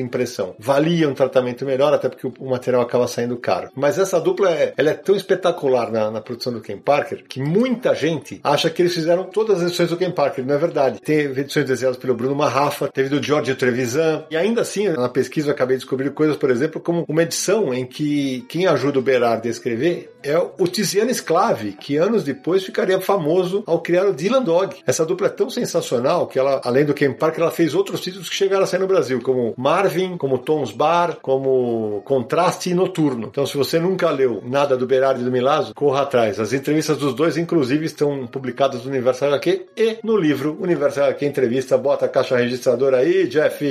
impressão. Valia um tratamento melhor, até porque o material acaba saindo caro. Mas essa dupla é, ela é tão espetacular na, na produção do Ken Parker que muita gente acha que eles fizeram todas as edições do Ken Parker. Não é verdade. Teve edições desenhadas pelo Bruno Marrafa, teve do George Trevisan, e ainda assim, na pesquisa eu acabei de descobrir coisas, por exemplo, como uma edição em que quem ajuda o Berardi a escrever é o Tiziano Sclave, que anos depois ficaria famoso ao criar o Dylan Dog. Essa dupla é tão sensacional que ela, além do Ken Parker, ela fez outros títulos que chegaram a sair no Brasil, como Marvin, como Tom's Bar, como Contraste Noturno. Então, se você nunca leu nada do Berardi e do Milazzo, corra atrás. As entrevistas dos dois, inclusive, estão publicadas no Universo HQ e no livro Universo HQ Entrevista. Bota a caixa registradora aí, Jeff!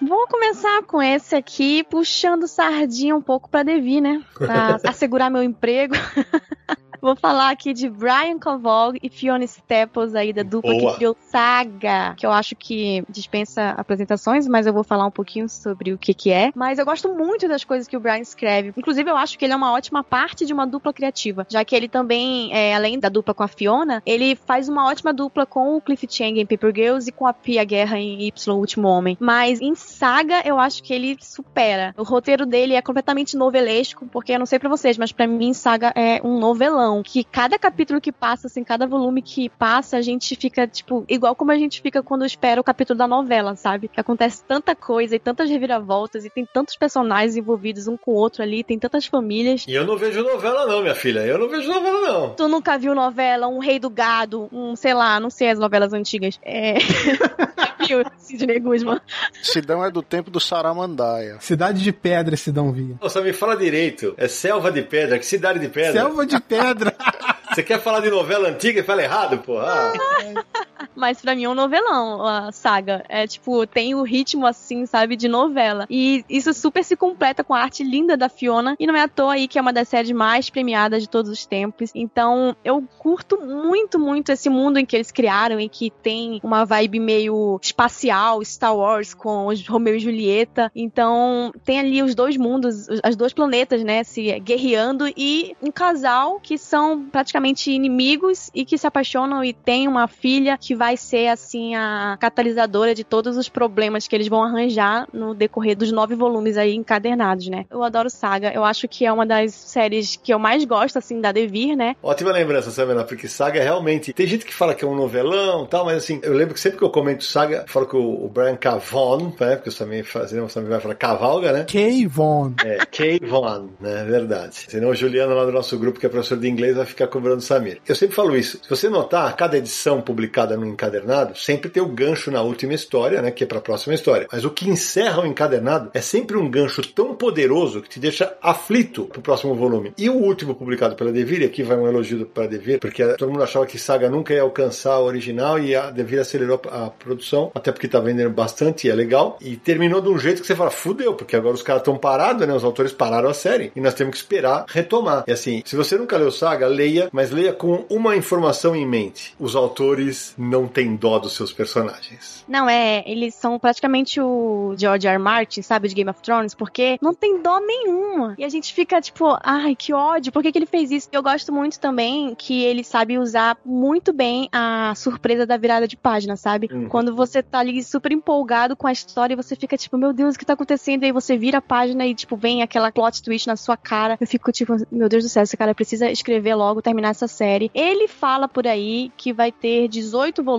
Vamos começar com esse aqui, puxando sardinha um pouco pra Devi, né? Pra [laughs] assegurar meu emprego. [laughs] Vou falar aqui de Brian Kovalg e Fiona Staples aí da dupla Boa. que criou Saga, que eu acho que dispensa apresentações, mas eu vou falar um pouquinho sobre o que que é. Mas eu gosto muito das coisas que o Brian escreve. Inclusive, eu acho que ele é uma ótima parte de uma dupla criativa, já que ele também, é, além da dupla com a Fiona, ele faz uma ótima dupla com o Cliff Chang em Paper Girls e com a Pia Guerra em Y, o Último Homem. Mas em Saga, eu acho que ele supera. O roteiro dele é completamente novelesco, porque eu não sei pra vocês, mas pra mim Saga é um novelão, que cada capítulo que passa, assim, cada volume que passa, a gente fica, tipo, igual como a gente fica quando espera o capítulo da novela, sabe? Que acontece tanta coisa e tantas reviravoltas e tem tantos personagens envolvidos um com o outro ali, tem tantas famílias. E eu não vejo novela, não, minha filha. Eu não vejo novela, não. Tu nunca viu novela, um rei do gado, um, sei lá, não sei as novelas antigas. É. [laughs] viu, Sidney Guzman? Sidão é do tempo do Saramandaia. Cidade de Pedra, Sidão Via. Nossa, me fala direito. É selva de pedra. Que cidade de pedra? Selva de Pedra. [laughs] Você quer falar de novela antiga e fala errado, pô? Ah. [laughs] Mas pra mim é um novelão a saga. É tipo, tem o ritmo assim, sabe, de novela. E isso super se completa com a arte linda da Fiona. E não é à toa aí que é uma das séries mais premiadas de todos os tempos. Então eu curto muito, muito esse mundo em que eles criaram e que tem uma vibe meio espacial, Star Wars com os Romeu e Julieta. Então tem ali os dois mundos, os- as dois planetas, né, se guerreando e um casal que são praticamente inimigos e que se apaixonam e tem uma filha que vai ser assim a catalisadora de todos os problemas que eles vão arranjar no decorrer dos nove volumes aí encadernados, né? Eu adoro Saga, eu acho que é uma das séries que eu mais gosto assim da Devir, né? Ótima lembrança, Samena, porque Saga é realmente. Tem gente que fala que é um novelão e tal, mas assim, eu lembro que sempre que eu comento Saga, eu falo que o, Brian Cavon, né? Porque eu também fazendo, também vai falar cavalga, né? Kay Von. É, Kay Von, né? Verdade. Senão o Juliano lá do nosso grupo, que é professor de inglês, vai ficar cobrando o Samir. Eu sempre falo isso. Se você notar, cada edição publicada no encadernado sempre tem o gancho na última história, né? Que é para a próxima história. Mas o que encerra o encadernado é sempre um gancho tão poderoso que te deixa aflito pro próximo volume. E o último publicado pela Devir, aqui vai um elogio para Devir, porque todo mundo achava que Saga nunca ia alcançar a original e a Devir acelerou a produção, até porque tá vendendo bastante e é legal. E terminou de um jeito que você fala, fudeu, porque agora os caras estão parados, né? Os autores pararam a série e nós temos que esperar retomar. E assim, se você nunca leu Saga, leia, mas leia com uma informação em mente. Os autores não têm dó dos seus personagens. Não, é, eles são praticamente o George R. R. Martin, sabe, de Game of Thrones, porque não tem dó nenhuma. E a gente fica tipo, ai, que ódio, por que, que ele fez isso? Eu gosto muito também que ele sabe usar muito bem a surpresa da virada de página, sabe? Uhum. Quando você tá ali super empolgado com a história e você fica tipo, meu Deus, o que tá acontecendo? E aí você vira a página e, tipo, vem aquela plot twist na sua cara. Eu fico tipo, meu Deus do céu, esse cara precisa escrever logo, terminar essa série. Ele fala por aí que vai ter 18 volumes,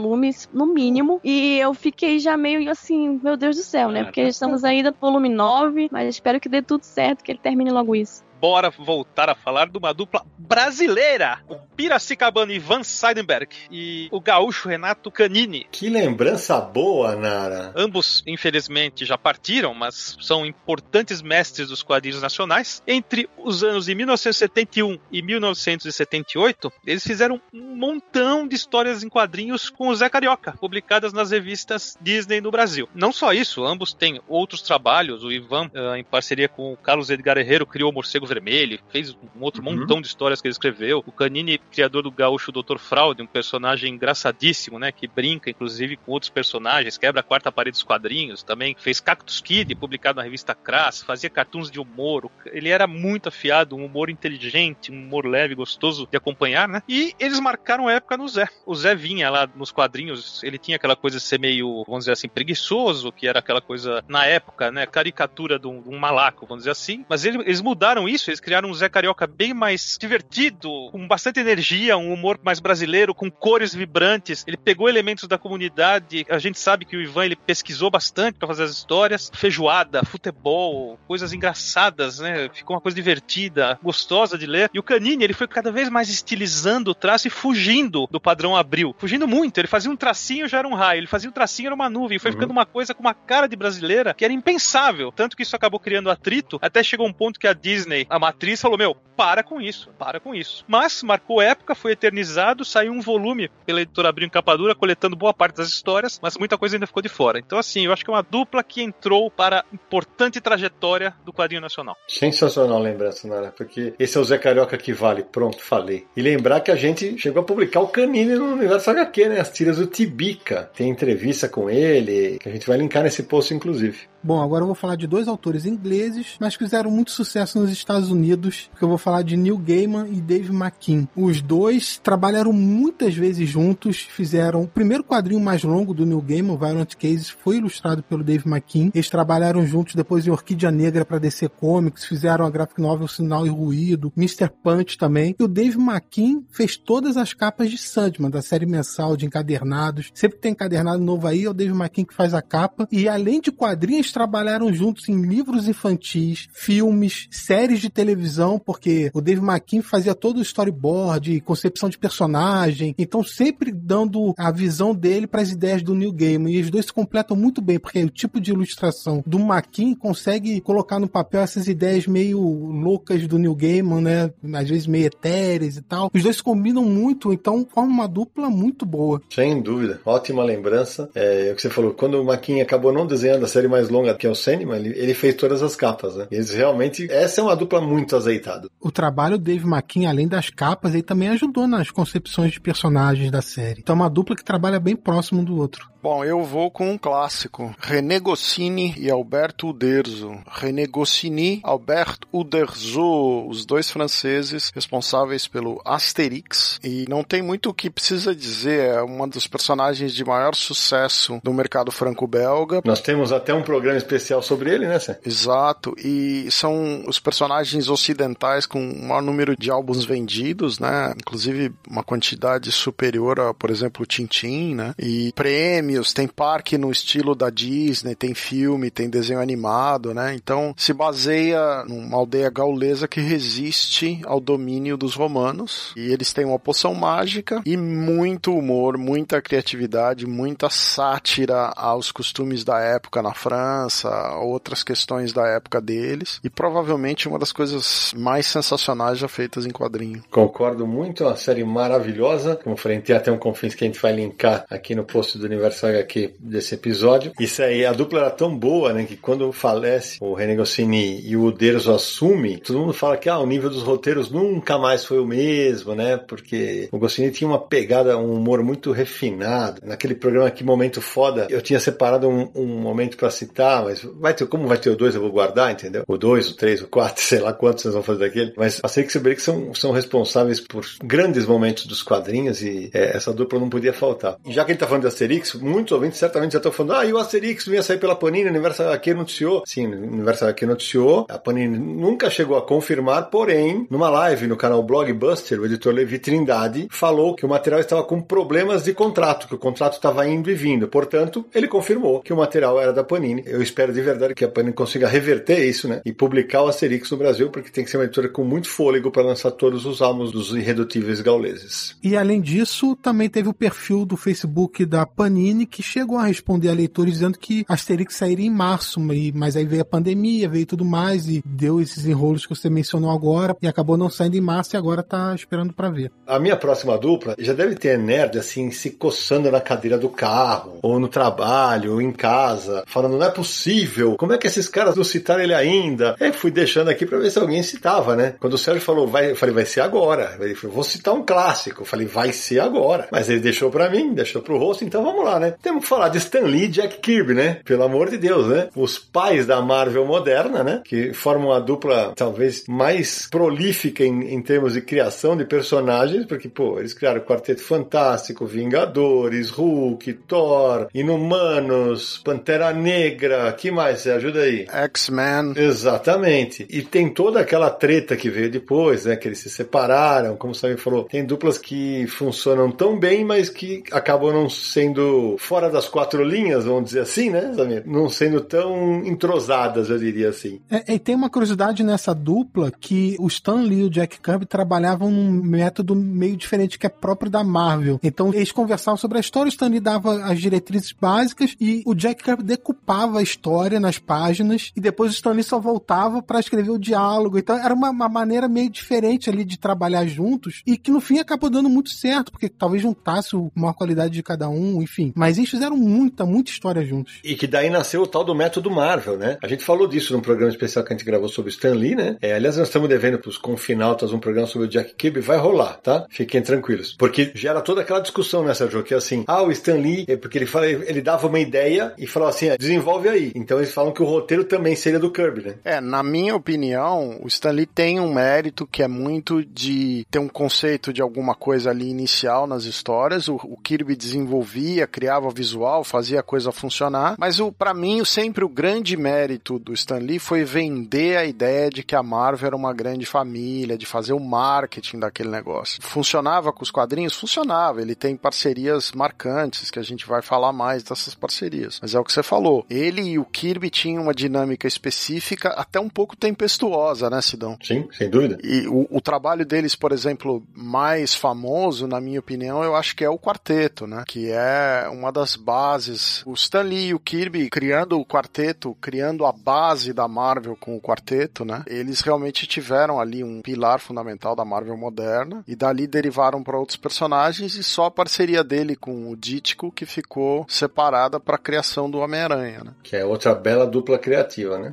no mínimo, e eu fiquei já meio assim, meu Deus do céu, né? Ah, Porque tá estamos ainda no volume 9, mas espero que dê tudo certo, que ele termine logo isso. Bora voltar a falar de uma dupla brasileira. O Piracicabano Ivan Seidenberg e o gaúcho Renato Canini. Que lembrança boa, Nara. Ambos, infelizmente, já partiram, mas são importantes mestres dos quadrinhos nacionais. Entre os anos de 1971 e 1978, eles fizeram um montão de histórias em quadrinhos com o Zé Carioca, publicadas nas revistas Disney no Brasil. Não só isso, ambos têm outros trabalhos. O Ivan, ah, em parceria com o Carlos Edgar Herrero, criou Morcegos Vermelho, fez um outro uhum. montão de histórias que ele escreveu. O Canini, criador do gaúcho Dr. Fraude, um personagem engraçadíssimo, né? Que brinca, inclusive, com outros personagens, quebra a quarta parede dos quadrinhos, também fez Cactus Kid, publicado na revista Crass, fazia cartoons de humor. Ele era muito afiado, um humor inteligente, um humor leve, gostoso de acompanhar, né? E eles marcaram a época no Zé. O Zé vinha lá nos quadrinhos, ele tinha aquela coisa de ser meio, vamos dizer assim, preguiçoso, que era aquela coisa, na época, né? Caricatura de um, de um malaco, vamos dizer assim. Mas ele, eles mudaram isso, eles criaram um Zé Carioca bem mais divertido, com bastante energia, um humor mais brasileiro, com cores vibrantes. Ele pegou elementos da comunidade. A gente sabe que o Ivan ele pesquisou bastante para fazer as histórias. Feijoada, futebol, coisas engraçadas, né? Ficou uma coisa divertida, gostosa de ler. E o Canini, ele foi cada vez mais estilizando o traço e fugindo do padrão Abril. Fugindo muito. Ele fazia um tracinho, já era um raio. Ele fazia um tracinho, era uma nuvem. Foi uhum. ficando uma coisa com uma cara de brasileira que era impensável. Tanto que isso acabou criando atrito. Até chegou um ponto que a Disney, a matriz, falou: Meu, para com isso, para com isso. Mas marcou época, foi eternizado, saiu um volume pela editora Abril em capa dura, coletando boa parte das histórias, mas muita coisa ainda ficou de fora. Então, assim, eu acho que é uma dupla que entrou para importante trajetória do quadrinho nacional. Sensacional lembrança, Nara, porque esse é o Zé Carioca que vale. Pronto, falei. E lembrar que a gente chegou a publicar o Canine no universo HQ, né? As tiras do Tibica. Tem entrevista com ele, que a gente vai linkar nesse post, inclusive. Bom, agora eu vou falar de dois autores ingleses, mas que fizeram muito sucesso nos Estados Unidos, porque eu vou falar de Neil Gaiman e Dave McKean. Os dois trabalharam muitas vezes juntos, fizeram o primeiro quadrinho mais longo do Neil Gaiman, Violent Cases, foi ilustrado pelo Dave McKean. Eles trabalharam juntos depois em Orquídea Negra para DC Comics, fizeram a graphic novel Sinal e Ruído, Mr. Punch também. E o Dave McKean fez todas as capas de Sandman, da série mensal de encadernados. Sempre que tem encadernado novo aí, é o Dave McKean que faz a capa. E além de quadrinhos trabalharam juntos em livros infantis, filmes, séries de televisão, porque o Dave McKean fazia todo o storyboard, concepção de personagem, então sempre dando a visão dele para as ideias do New Game. E os dois se completam muito bem, porque o tipo de ilustração do McKean consegue colocar no papel essas ideias meio loucas do New Gaiman, né? Às vezes meio etéreas e tal. Os dois combinam muito, então formam uma dupla muito boa. Sem dúvida. Ótima lembrança. É, é o que você falou, quando o McKean acabou não desenhando a série mais longa longa, que é o Sandman, ele, ele fez todas as capas, né? Eles realmente, essa é uma dupla muito azeitada. O trabalho do Dave McKean, além das capas, ele também ajudou nas concepções de personagens da série. Então é uma dupla que trabalha bem próximo um do outro. Bom, eu vou com um clássico. René Goscinny e Alberto Uderzo. René Goscinny, Alberto Uderzo, os dois franceses responsáveis pelo Asterix. E não tem muito o que precisa dizer, é uma dos personagens de maior sucesso do mercado franco-belga. Nós temos até um programa especial sobre ele, né, Sam? Exato, e são os personagens ocidentais com o maior número de álbuns vendidos, né? Inclusive uma quantidade superior a, por exemplo, Tintin, né? E prêmios tem parque no estilo da Disney, tem filme, tem desenho animado, né? Então se baseia numa aldeia gaulesa que resiste ao domínio dos romanos e eles têm uma poção mágica e muito humor, muita criatividade, muita sátira aos costumes da época na França, outras questões da época deles e provavelmente uma das coisas mais sensacionais já feitas em quadrinho. Concordo muito, é uma série maravilhosa. Tem até um confins que a gente vai linkar aqui no post do Universo HQ desse episódio. Isso aí, a dupla era tão boa, né, que quando falece o René Goscinny e o Uderzo assume, todo mundo fala que ah, o nível dos roteiros nunca mais foi o mesmo, né, porque o Goscinny tinha uma pegada, um humor muito refinado. Naquele programa Que Momento Foda, eu tinha separado um, um momento para citar, mas vai ter, como vai ter o dois, eu vou guardar, entendeu? O dois, o três, o quatro, [laughs] sei lá quantos vocês vão fazer daquele. Mas a Six Break são, são responsáveis por grandes momentos dos quadrinhos e é, essa dupla não podia faltar. Já que ele tá falando de Asterix, muitos ouvintes certamente já estão falando, ah, e o Asterix vinha sair pela Panini, o Universo HQ noticiou. Sim, o Universo HQ noticiou, a Panini nunca chegou a confirmar, porém, numa live no canal Blogbuster, o editor Levi Trindade falou que o material estava com problemas de contrato, que o contrato estava indo e vindo. Portanto, ele confirmou que o material era da Panini. Eu espero de verdade que a Panini consiga reverter isso, né, e publicar o Asterix no Brasil, porque tem que ser uma editora com muito fôlego para lançar todos os álbuns dos irredutíveis gauleses. E além disso, também teve o perfil do Facebook da Panini Que chegou a responder a leitores dizendo que Asterix sairia em março, mas aí veio a pandemia, veio tudo mais e deu esses enrolos que você mencionou agora e acabou não saindo em março e agora tá esperando para ver. A minha próxima dupla já deve ter nerd assim se coçando na cadeira do carro, ou no trabalho, ou em casa, falando não é possível, como é que esses caras não citaram ele ainda? Aí fui deixando aqui para ver se alguém citava, né? Quando o Sérgio falou, vai, eu falei, vai ser agora. Ele falou, vou citar um clássico. Eu falei, vai ser agora. Mas ele deixou para mim, deixou pro rosto, então vamos lá, né? Temos que falar de Stan Lee e Jack Kirby, né? Pelo amor de Deus, né? Os pais da Marvel moderna, né? Que formam a dupla talvez mais prolífica em, em termos de criação de personagens, porque, pô, eles criaram o Quarteto Fantástico, Vingadores, Hulk, Thor, Inumanos, Pantera Negra, que mais? Você ajuda aí? X-Men. Exatamente. E tem toda aquela treta que veio depois, né? Que eles se separaram, como o Samir falou. Tem duplas que funcionam tão bem, mas que acabam não sendo fora das quatro linhas, vamos dizer assim, né, Samir? Não sendo tão entrosadas, eu diria assim. É, e tem uma curiosidade nessa dupla que o Stan Lee e o Jack Kirby trabalhavam num método meio diferente que é próprio da Marvel. Então eles conversavam sobre a história, o Stan Lee dava as diretrizes básicas e o Jack Kirby decupava a história nas páginas e depois o Stan Lee só voltava para escrever o diálogo. Então era uma, uma, maneira meio diferente ali de trabalhar juntos e que no fim acabou dando muito certo, porque talvez juntasse a maior qualidade de cada um, enfim. Mas eles fizeram muita, muita história juntos. E que daí nasceu o tal do método Marvel, né? A gente falou disso num programa especial que a gente gravou sobre Stan Lee, né? É, aliás, nós estamos devendo pros confinautas um programa sobre o Jack Kirby, vai rolar, tá? Fiquem tranquilos. Porque gera toda aquela discussão, né, Sérgio? Que é assim, ah, o Stan Lee, é porque ele, fala, ele dava uma ideia e falava assim, ah, desenvolve aí. Então eles falam que o roteiro também seria do Kirby, né? É, na minha opinião, o Stan Lee tem um mérito que é muito de ter um conceito de alguma coisa ali inicial nas histórias. O, o Kirby desenvolvia, criava visual, fazia a coisa funcionar. Mas o para mim, sempre o grande mérito do Stan Lee foi vender a ideia de que a Marvel era uma grande família, de fazer o marketing daquele negócio. Funcionava com os quadrinhos? Funcionava. Ele tem parcerias marcantes, que a gente vai falar mais dessas parcerias. Mas é o que você falou. Ele e o Kirby tinham uma dinâmica específica, até um pouco tempestuosa, né, Sidão? Sim, sem dúvida. E o, o trabalho deles, por exemplo, mais famoso, na minha opinião, eu acho que é o quarteto, né? Que é uma das bases. O Stan Lee e o Kirby criando o quarteto, criando a base da Marvel com o quarteto, né? Eles realmente tiveram ali um pilar fundamental da Marvel moderna e dali derivaram para outros personagens e só a parceria dele com o Dítico que ficou separada para a criação do Homem-Aranha, né? Que é outra bela dupla criativa, né?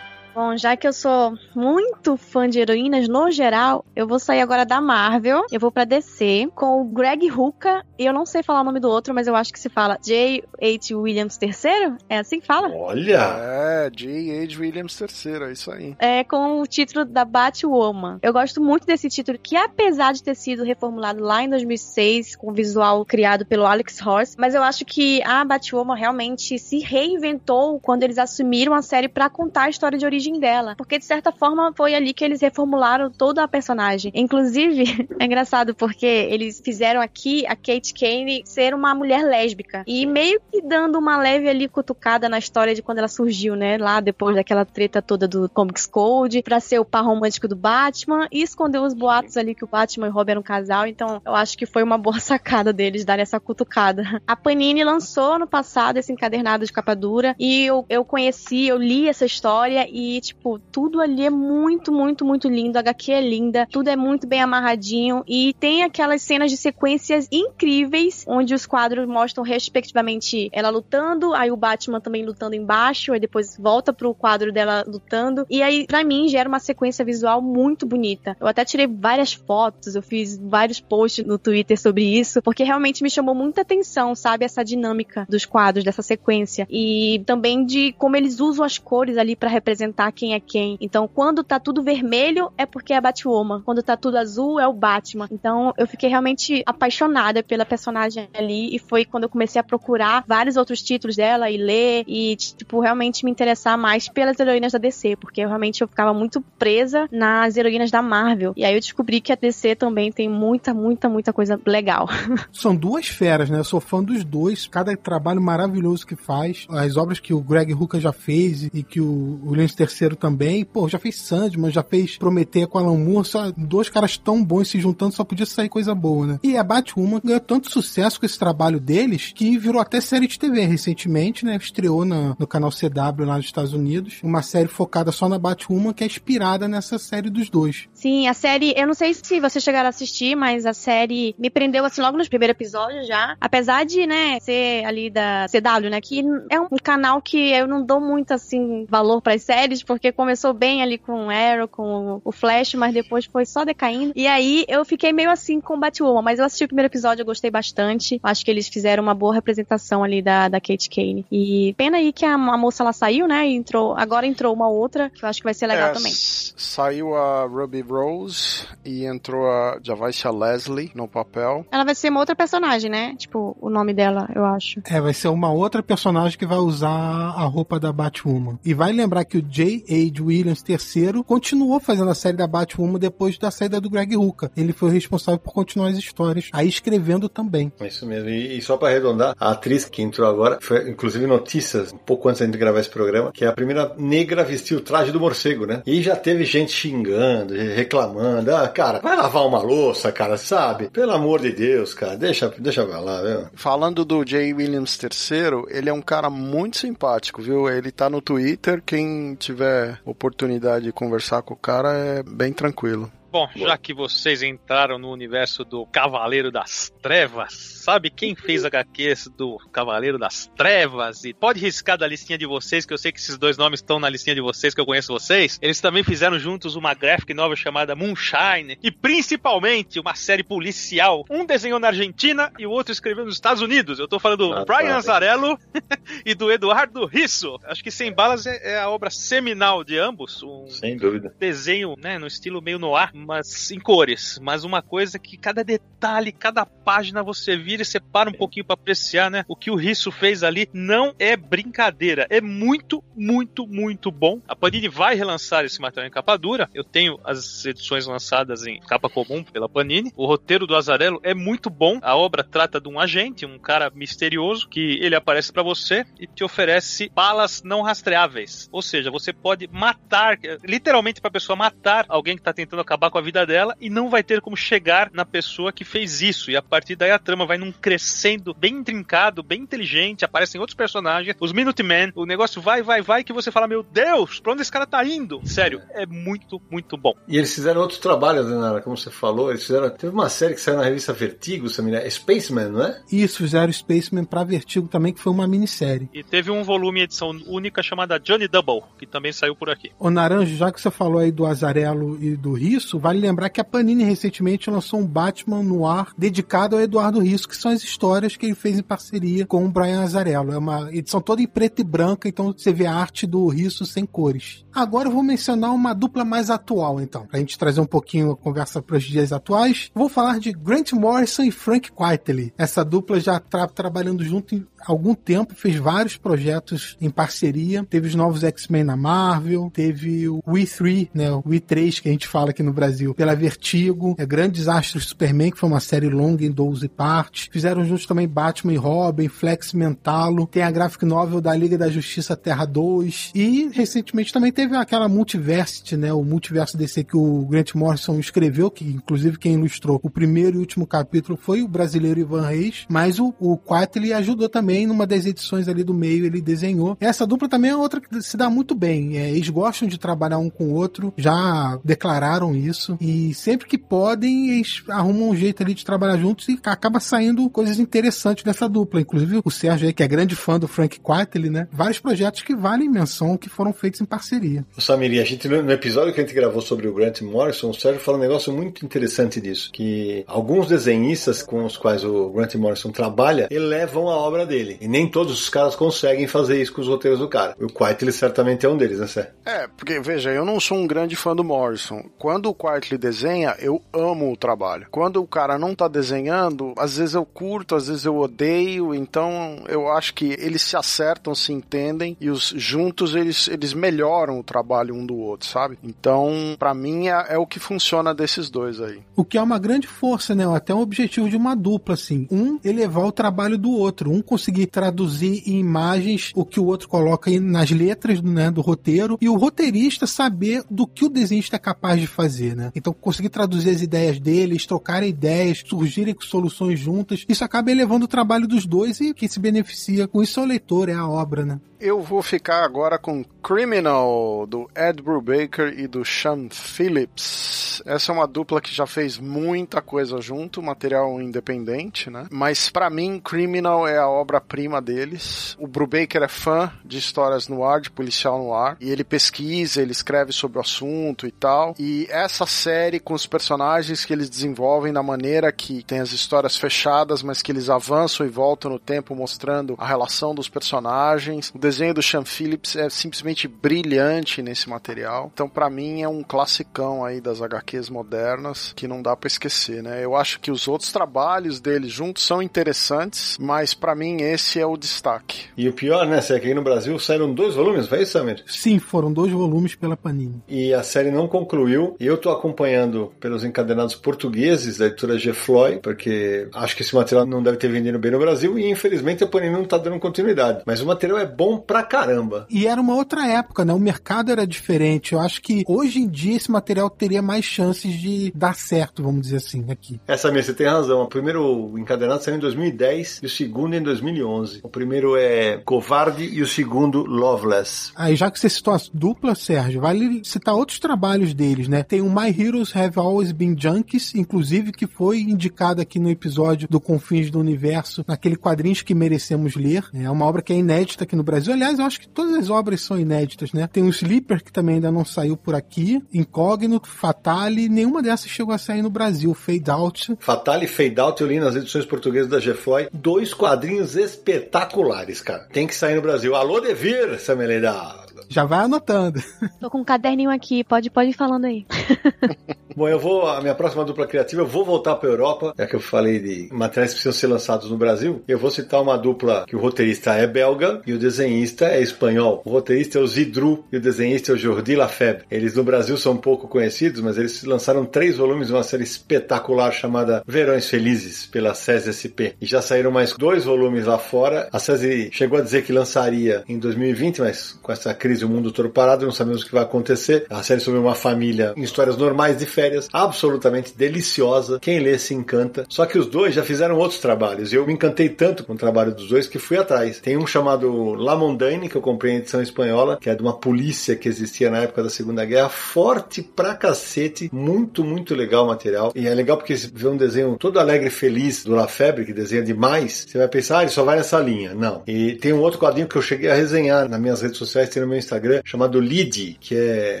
Bom, já que eu sou muito fã de heroínas no geral, eu vou sair agora da Marvel. Eu vou pra DC com o Greg Rucka. E eu não sei falar o nome do outro, mas eu acho que se fala J.H. Williams III. É assim que fala? Olha! É, J.H. Williams III, é isso aí. É com o título da Batwoman. Eu gosto muito desse título, que apesar de ter sido reformulado lá em 2006, com o visual criado pelo Alex Horst, mas eu acho que a Batwoman realmente se reinventou quando eles assumiram a série para contar a história de origem origem dela. Porque, de certa forma, foi ali que eles reformularam toda a personagem. Inclusive, [laughs] é engraçado porque eles fizeram aqui a Kate Kane ser uma mulher lésbica. E meio que dando uma leve ali cutucada na história de quando ela surgiu, né? Lá depois daquela treta toda do Comics Code, pra ser o par romântico do Batman e esconder os boatos ali que o Batman e o Robin eram um casal. Então, eu acho que foi uma boa [laughs] sacada deles dar essa cutucada. A Panini lançou no passado esse encadernado de capa dura e eu, eu conheci, eu li essa história e tipo, tudo ali é muito, muito, muito lindo. A HQ é linda, tudo é muito bem amarradinho e tem aquelas cenas de sequências incríveis onde os quadros mostram respectivamente ela lutando, aí o Batman também lutando embaixo, aí depois volta pro quadro dela lutando. E aí, para mim, gera uma sequência visual muito bonita. Eu até tirei várias fotos, eu fiz vários posts no Twitter sobre isso, porque realmente me chamou muita atenção, sabe? Essa dinâmica dos quadros, dessa sequência. E também de como eles usam as cores ali para representar quem é quem. Então, quando tá tudo vermelho, é porque é a Batwoman. Quando tá tudo azul, é o Batman. Então, eu fiquei realmente apaixonada pela personagem ali. E foi quando eu comecei a procurar vários outros títulos dela e ler. E, tipo, realmente me interessar mais pelas heroínas da DC. Porque eu realmente eu ficava muito presa nas heroínas da Marvel. E aí eu descobri que a DC também tem muita, muita, muita coisa legal. [laughs] São duas feras, né? Eu sou fã dos dois. Cada trabalho maravilhoso que faz. As obras que o Greg Hooker já fez e que o William III também. Pô, já fez Sandman, já fez Prometeia com Alan Moore. Só dois caras tão bons se juntando, só podia sair coisa boa, né? E a Batwoman ganhou tanto sucesso com esse trabalho deles que virou até série de TV recentemente, né? Estreou na, no canal CW lá nos Estados Unidos. Uma série focada só na Batwoman, que é inspirada nessa série dos dois. Sim, a série, eu não sei se vocês chegaram a assistir, mas a série me prendeu assim logo nos primeiros episódios já. Apesar de, né, ser ali da CW, né, que é um canal que eu não dou muito assim valor para as séries, porque começou bem ali com o Arrow, com o Flash, mas depois foi só decaindo. E aí eu fiquei meio assim com Batwoman, mas eu assisti o primeiro episódio, eu gostei bastante. Acho que eles fizeram uma boa representação ali da, da Kate Kane. E pena aí que a, a moça ela saiu, né, entrou, agora entrou uma outra, que eu acho que vai ser legal É, também. Saiu a Ruby Rose e entrou a. Já vai ser a Leslie no papel. Ela vai ser uma outra personagem, né? Tipo, o nome dela, eu acho. É, vai ser uma outra personagem que vai usar a roupa da Batwoman. E vai lembrar que o J.H. Williams III continuou fazendo a série da Batwoman depois da saída do Greg Rucka. Ele foi o responsável por continuar as histórias, aí escrevendo também. É Isso mesmo. E, e só pra arredondar, a atriz que entrou agora, foi inclusive notícias, um pouco antes da gente gravar esse programa, que é a primeira negra a vestir o traje do morcego, né? E já teve gente xingando, reclamando. Ah, cara, vai lavar uma louça, cara, sabe? Pelo amor de Deus, cara, deixa, deixa pra lá, viu? Falando do J. Williams III, ele é um cara muito simpático, viu? Ele tá no Twitter. Quem tiver oportunidade de conversar com o cara é bem tranquilo. Bom, já que vocês entraram no universo do Cavaleiro das Trevas, sabe quem fez HQs do Cavaleiro das Trevas? E pode riscar da listinha de vocês, que eu sei que esses dois nomes estão na listinha de vocês, que eu conheço vocês. Eles também fizeram juntos uma graphic novel chamada Moonshine e principalmente uma série policial. Um desenhou na Argentina e o outro escreveu nos Estados Unidos. Eu tô falando do Ah, Brian tá. Azarello [laughs] e do Eduardo Risso. Acho que Sem Balas é, é a obra seminal de ambos. Um, Sem dúvida. desenho, né, no estilo meio noir, mas em cores. Mas uma coisa que cada detalhe, cada página você vira e você para um pouquinho pra apreciar, né? O que o Risso fez ali não é brincadeira. É muito, muito, muito bom. A Panini vai relançar esse material em capa dura. Eu tenho as edições lançadas em capa comum pela Panini. O roteiro do Azarello é muito bom. A obra trata de um agente, um cara misterioso, que ele aparece pra você e te oferece balas não rastreáveis. Ou seja, você pode matar, literalmente pra pessoa matar alguém que tá tentando acabar com a vida dela e não vai ter como chegar na pessoa que fez isso. E a partir daí a trama vai num crescendo bem intrincado, bem inteligente, aparecem outros personagens, os Minutemen, o negócio vai, vai, vai, que você fala, meu Deus, pra onde esse cara tá indo? Sério, é muito, muito bom. E eles fizeram outros trabalhos, né, Nara? Como você falou, eles fizeram. Teve uma série que saiu na revista Vertigo, Samira, é Spaceman, não é? E isso fizeram Spaceman pra Vertigo também, que foi uma minissérie. E teve um volume edição única chamada Johnny Double, que também saiu por aqui. Ô Naranjo, já que você falou aí do Azarello e do Risso, vale lembrar que a Panini recentemente lançou um Batman no ar dedicado ao Eduardo Risso, que são as histórias que ele fez em parceria com o Brian Azarello. É uma edição toda em preto e branca, então você vê a arte do Risso sem cores. Agora eu vou mencionar uma dupla mais atual, então, pra gente trazer um pouquinho a conversa para os dias atuais. Vou falar de Grant Morrison e Frank Quitely. Essa dupla já está trabalhando junto em algum tempo, fez vários projetos em parceria. Teve os novos X-Men na Marvel, teve o We3, né, o We3 que a gente fala aqui no Brasil, pela Vertigo, é Grandes Astros Superman, que foi uma série longa em 12 partes. Fizeram juntos também Batman e Robin, Flex Mentalo, tem a graphic novel da Liga da Justiça Terra 2 e recentemente também teve aquela Multiversity, né, o multiverso DC que o Grant Morrison escreveu, que inclusive quem ilustrou o primeiro e último capítulo foi o brasileiro Ivan Reis, mas o, o Quately ajudou também numa das edições ali do meio, ele desenhou. Essa dupla também é outra que se dá muito bem, é, eles gostam de trabalhar um com o outro, já declararam isso, e sempre que podem, eles arrumam um jeito ali de trabalhar juntos e acaba saindo coisas interessantes dessa dupla. Inclusive o Sérgio aí, que é grande fã do Frank Quately, né? Vários projetos que valem menção que foram feitos em parceria. Samiri, a gente, no episódio que a gente gravou sobre o Grant Morrison, o Sérgio fala um negócio muito interessante disso, que alguns desenhistas com os quais o Grant Morrison trabalha, elevam a obra dele. E nem todos os caras conseguem fazer isso com os roteiros do cara. O Quitely certamente é um deles, né, Sé? É, porque veja, eu não sou um grande fã do Morrison. Quando o Quietly desenha, eu amo o trabalho. Quando o cara não tá desenhando, às vezes eu curto, às vezes eu odeio, então eu acho que eles se acertam, se entendem e os juntos eles, eles melhoram o trabalho um do outro, sabe? Então, para mim é, é, o que funciona desses dois aí. O que é uma grande força, né? Até um objetivo de uma dupla, assim. Um elevar o trabalho do outro, um conseguir traduzir em imagens o que o outro coloca nas letras né, do roteiro e o roteirista saber do que o desenhista é capaz de fazer, né? Então, conseguir traduzir as ideias deles, trocar ideias, surgirem soluções isso acaba elevando o trabalho dos dois e quem se beneficia com isso é o leitor, é a obra, né? Eu vou ficar agora com Criminal, do Ed Brubaker e do Sean Phillips. Essa é uma dupla que já fez muita coisa junto, material independente, né? Mas para mim, Criminal é a obra-prima deles. O Brubaker é fã de histórias no ar, de policial no ar, e ele pesquisa, ele escreve sobre o assunto e tal. E essa série com os personagens que eles desenvolvem na maneira que tem as histórias fechadas, mas que eles avançam e voltam no tempo mostrando a relação dos personagens. O desenho do Sean Phillips é simplesmente brilhante nesse material. Então, para mim, é um classicão aí das HQs modernas que não dá para esquecer, né? Eu acho que os outros trabalhos dele juntos são interessantes, mas para mim esse é o destaque. E o pior, né, é que aqui no Brasil saíram dois volumes, foi isso, Samir? Sim, foram dois volumes pela Panini. E a série não concluiu. E eu tô acompanhando pelos encadenados portugueses da editora G. Floyd, porque acho que esse material não deve ter vendido bem no Brasil e infelizmente a Panini não tá dando continuidade. Mas o material é bom pra caramba. E era uma outra época, né? O mercado era diferente. Eu acho que hoje em dia esse material teria mais chances de dar certo, vamos dizer assim, aqui. Essa minha, você tem razão. O primeiro encadenado saiu em 2010 e o segundo em 2011. O primeiro é Covarde e o segundo Loveless. Aí, já que você citou as duplas, Sérgio, vale citar outros trabalhos deles, né? Tem o My Heroes Have Always Been Junkies, inclusive, que foi indicado aqui no episódio do Confins do Universo, naquele quadrinhos que merecemos ler. É uma obra que é inédita aqui no Brasil. Aliás, eu acho que todas as obras são inéditas, né? Tem o Sleeper, que também ainda não saiu por aqui, Incógnito, Fatale, nenhuma dessas chegou a sair no Brasil. Fade Out. Fatale e Fade Out eu li nas edições portuguesas da Gefloy. Dois quadrinhos espetaculares, cara. Tem que sair no Brasil. Alô, Devir, Sameleda! Já vai anotando. Tô com um caderninho aqui, pode, pode ir falando aí. [laughs] Bom, eu vou, a minha próxima dupla criativa, eu vou voltar para a Europa, já que eu falei de materiais que precisam ser lançados no Brasil. Eu vou citar uma dupla que o roteirista é belga e o desenhista é espanhol. O roteirista é o Zidru e o desenhista é o Jordi Lafebvre. Eles no Brasil são pouco conhecidos, mas eles lançaram três volumes de uma série espetacular chamada Verões Felizes, pela SESI SP. E já saíram mais dois volumes lá fora. A SESI chegou a dizer que lançaria em 2020, mas com essa crise o mundo todo parado, não sabemos o que vai acontecer. A série sobre uma família em histórias normais de férias, absolutamente deliciosa. Quem lê se encanta. Só que os dois já fizeram outros trabalhos. Eu me encantei tanto com o trabalho dos dois que fui atrás. Tem um chamado La Mondaine, que eu comprei em edição espanhola, que é de uma polícia que existia na época da Segunda Guerra, forte pra cacete, muito, muito legal o material. E é legal porque você vê um desenho todo alegre e feliz do Lafebre, que desenha demais, você vai pensar, ah, ele só vai nessa linha. Não. E tem um outro quadrinho que eu cheguei a resenhar nas minhas redes sociais, tem no meu Instagram, chamado Lid, que é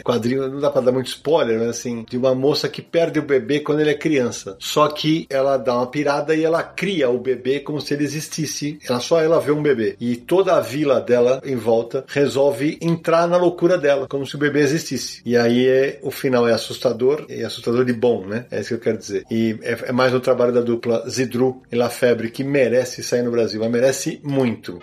quadrinho, não dá pra dar muito spoiler, mas assim, de uma moça que perde o bebê quando ele é criança. Só que ela dá uma pirada e ela cria o bebê como se ele existisse. Ela só ela vê um bebê. E toda a vila dela em volta resolve entrar na loucura dela, como se o bebê existisse. E aí é, o final é assustador, e assustador de bom, né? É isso que eu quero dizer. E é, é mais um trabalho da dupla Zidru e Lafebre que merece sair no Brasil, mas merece muito.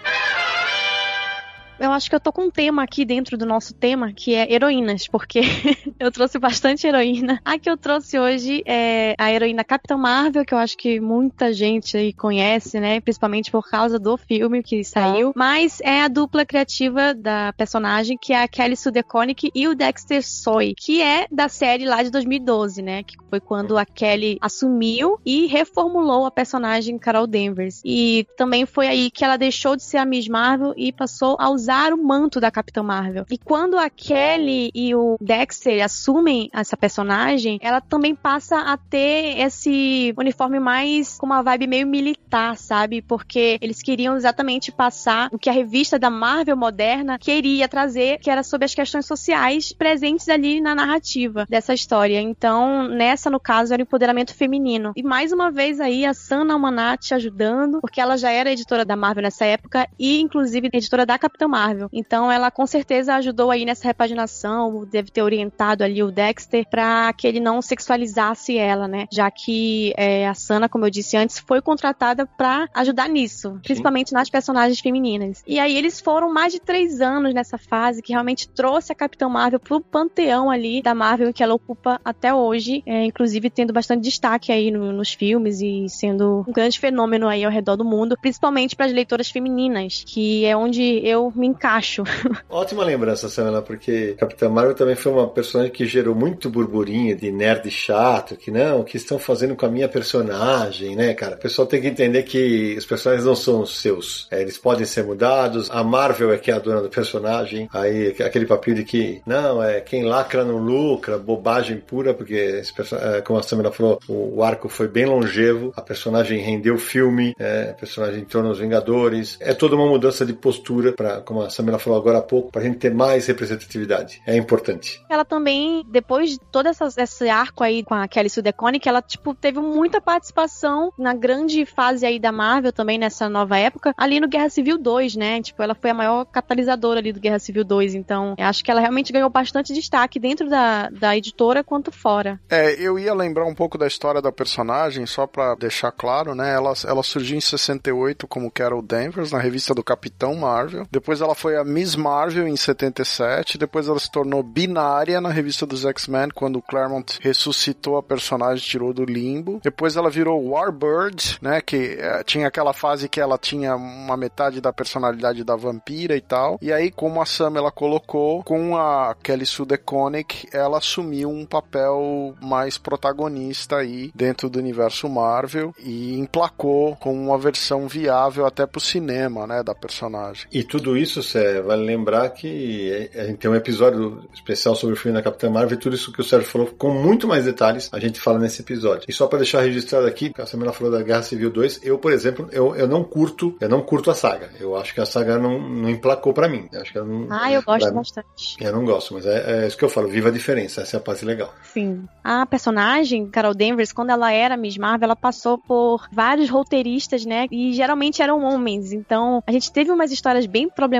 Eu acho que eu tô com um tema aqui dentro do nosso tema, que é heroínas, porque [laughs] eu trouxe bastante heroína. A que eu trouxe hoje é a heroína Capitã Marvel, que eu acho que muita gente aí conhece, né? Principalmente por causa do filme que saiu. Mas é a dupla criativa da personagem, que é a Kelly Sue DeConnick e o Dexter Soy, que é da série lá de 2012, né? Que foi quando a Kelly assumiu e reformulou a personagem Carol Danvers. E também foi aí que ela deixou de ser a Miss Marvel e passou a usar usar o manto da Capitã Marvel. E quando a Kelly e o Dexter assumem essa personagem, ela também passa a ter esse uniforme mais com uma vibe meio militar, sabe? Porque eles queriam exatamente passar o que a revista da Marvel moderna queria trazer, que era sobre as questões sociais presentes ali na narrativa dessa história. Então, nessa, no caso, era o empoderamento feminino. E mais uma vez aí a Sana Almanat ajudando, porque ela já era editora da Marvel nessa época e, inclusive, editora da Capitã Marvel. Então ela com certeza ajudou aí nessa repaginação, deve ter orientado ali o Dexter para que ele não sexualizasse ela, né? Já que é, a Sana, como eu disse antes, foi contratada para ajudar nisso, Sim. principalmente nas personagens femininas. E aí eles foram mais de três anos nessa fase que realmente trouxe a Capitã Marvel pro panteão ali da Marvel que ela ocupa até hoje, é, inclusive tendo bastante destaque aí no, nos filmes e sendo um grande fenômeno aí ao redor do mundo, principalmente para as leitoras femininas, que é onde eu me encaixo. [laughs] Ótima lembrança, Samela, porque Capitã Marvel também foi uma personagem que gerou muito burburinho de nerd chato, que não, o que estão fazendo com a minha personagem, né, cara? O pessoal tem que entender que os personagens não são seus. É, eles podem ser mudados, a Marvel é que é a dona do personagem, aí aquele papel de que, não, é quem lacra não lucra, bobagem pura, porque, é, como a Samela falou, o, o, arco foi bem longevo, a personagem rendeu filme, é, a personagem entrou nos Vingadores, é toda uma mudança de postura, para como a Samela falou agora há pouco, para a gente ter mais representatividade. É importante. Ela também, depois de todo essa, esse arco aí com a Kelly Sue DeConnick, ela, tipo, teve muita participação na grande fase aí da Marvel também, nessa nova época, ali no Guerra Civil 2, né? Tipo, ela foi a maior catalisadora ali do Guerra Civil 2, então acho que ela realmente ganhou bastante destaque dentro da, da editora quanto fora. É, eu ia lembrar um pouco da história da personagem, só para deixar claro, né? Ela, ela surgiu em 68 como Carol Danvers, na revista do Capitão Marvel. Depois ela foi a Miss Marvel em 77. Depois ela se tornou binária na revista dos X-Men, quando o Claremont ressuscitou a personagem, tirou do limbo. Depois ela virou Warbird, né? Que é, tinha aquela fase que ela tinha uma metade da personalidade da vampira e tal. E aí, como a Sam ela colocou, com a Kelly Sue DeConnick, ela assumiu um papel mais protagonista aí dentro do universo Marvel e emplacou com uma versão viável até pro cinema, né, da personagem. E tudo isso, Sé, vale lembrar que a gente tem um episódio especial sobre o filme da Capitã Marvel e tudo isso que o Sérgio falou com muito mais detalhes a gente fala nesse episódio. E só para deixar registrado aqui, a semana falou da Guerra Civil 2, eu, por exemplo, eu, eu não curto, eu não curto a saga. Eu acho que a saga não, não emplacou para mim. Eu acho que não, ah, eu gosto bastante. Eu não gosto, mas é, é, isso que eu falo, viva a diferença, essa é a parte legal. Sim. A personagem, Carol Danvers, quando ela era Miss Marvel, ela passou por vários roteiristas, né? E geralmente eram homens. Então, a gente teve umas histórias bem problemáticas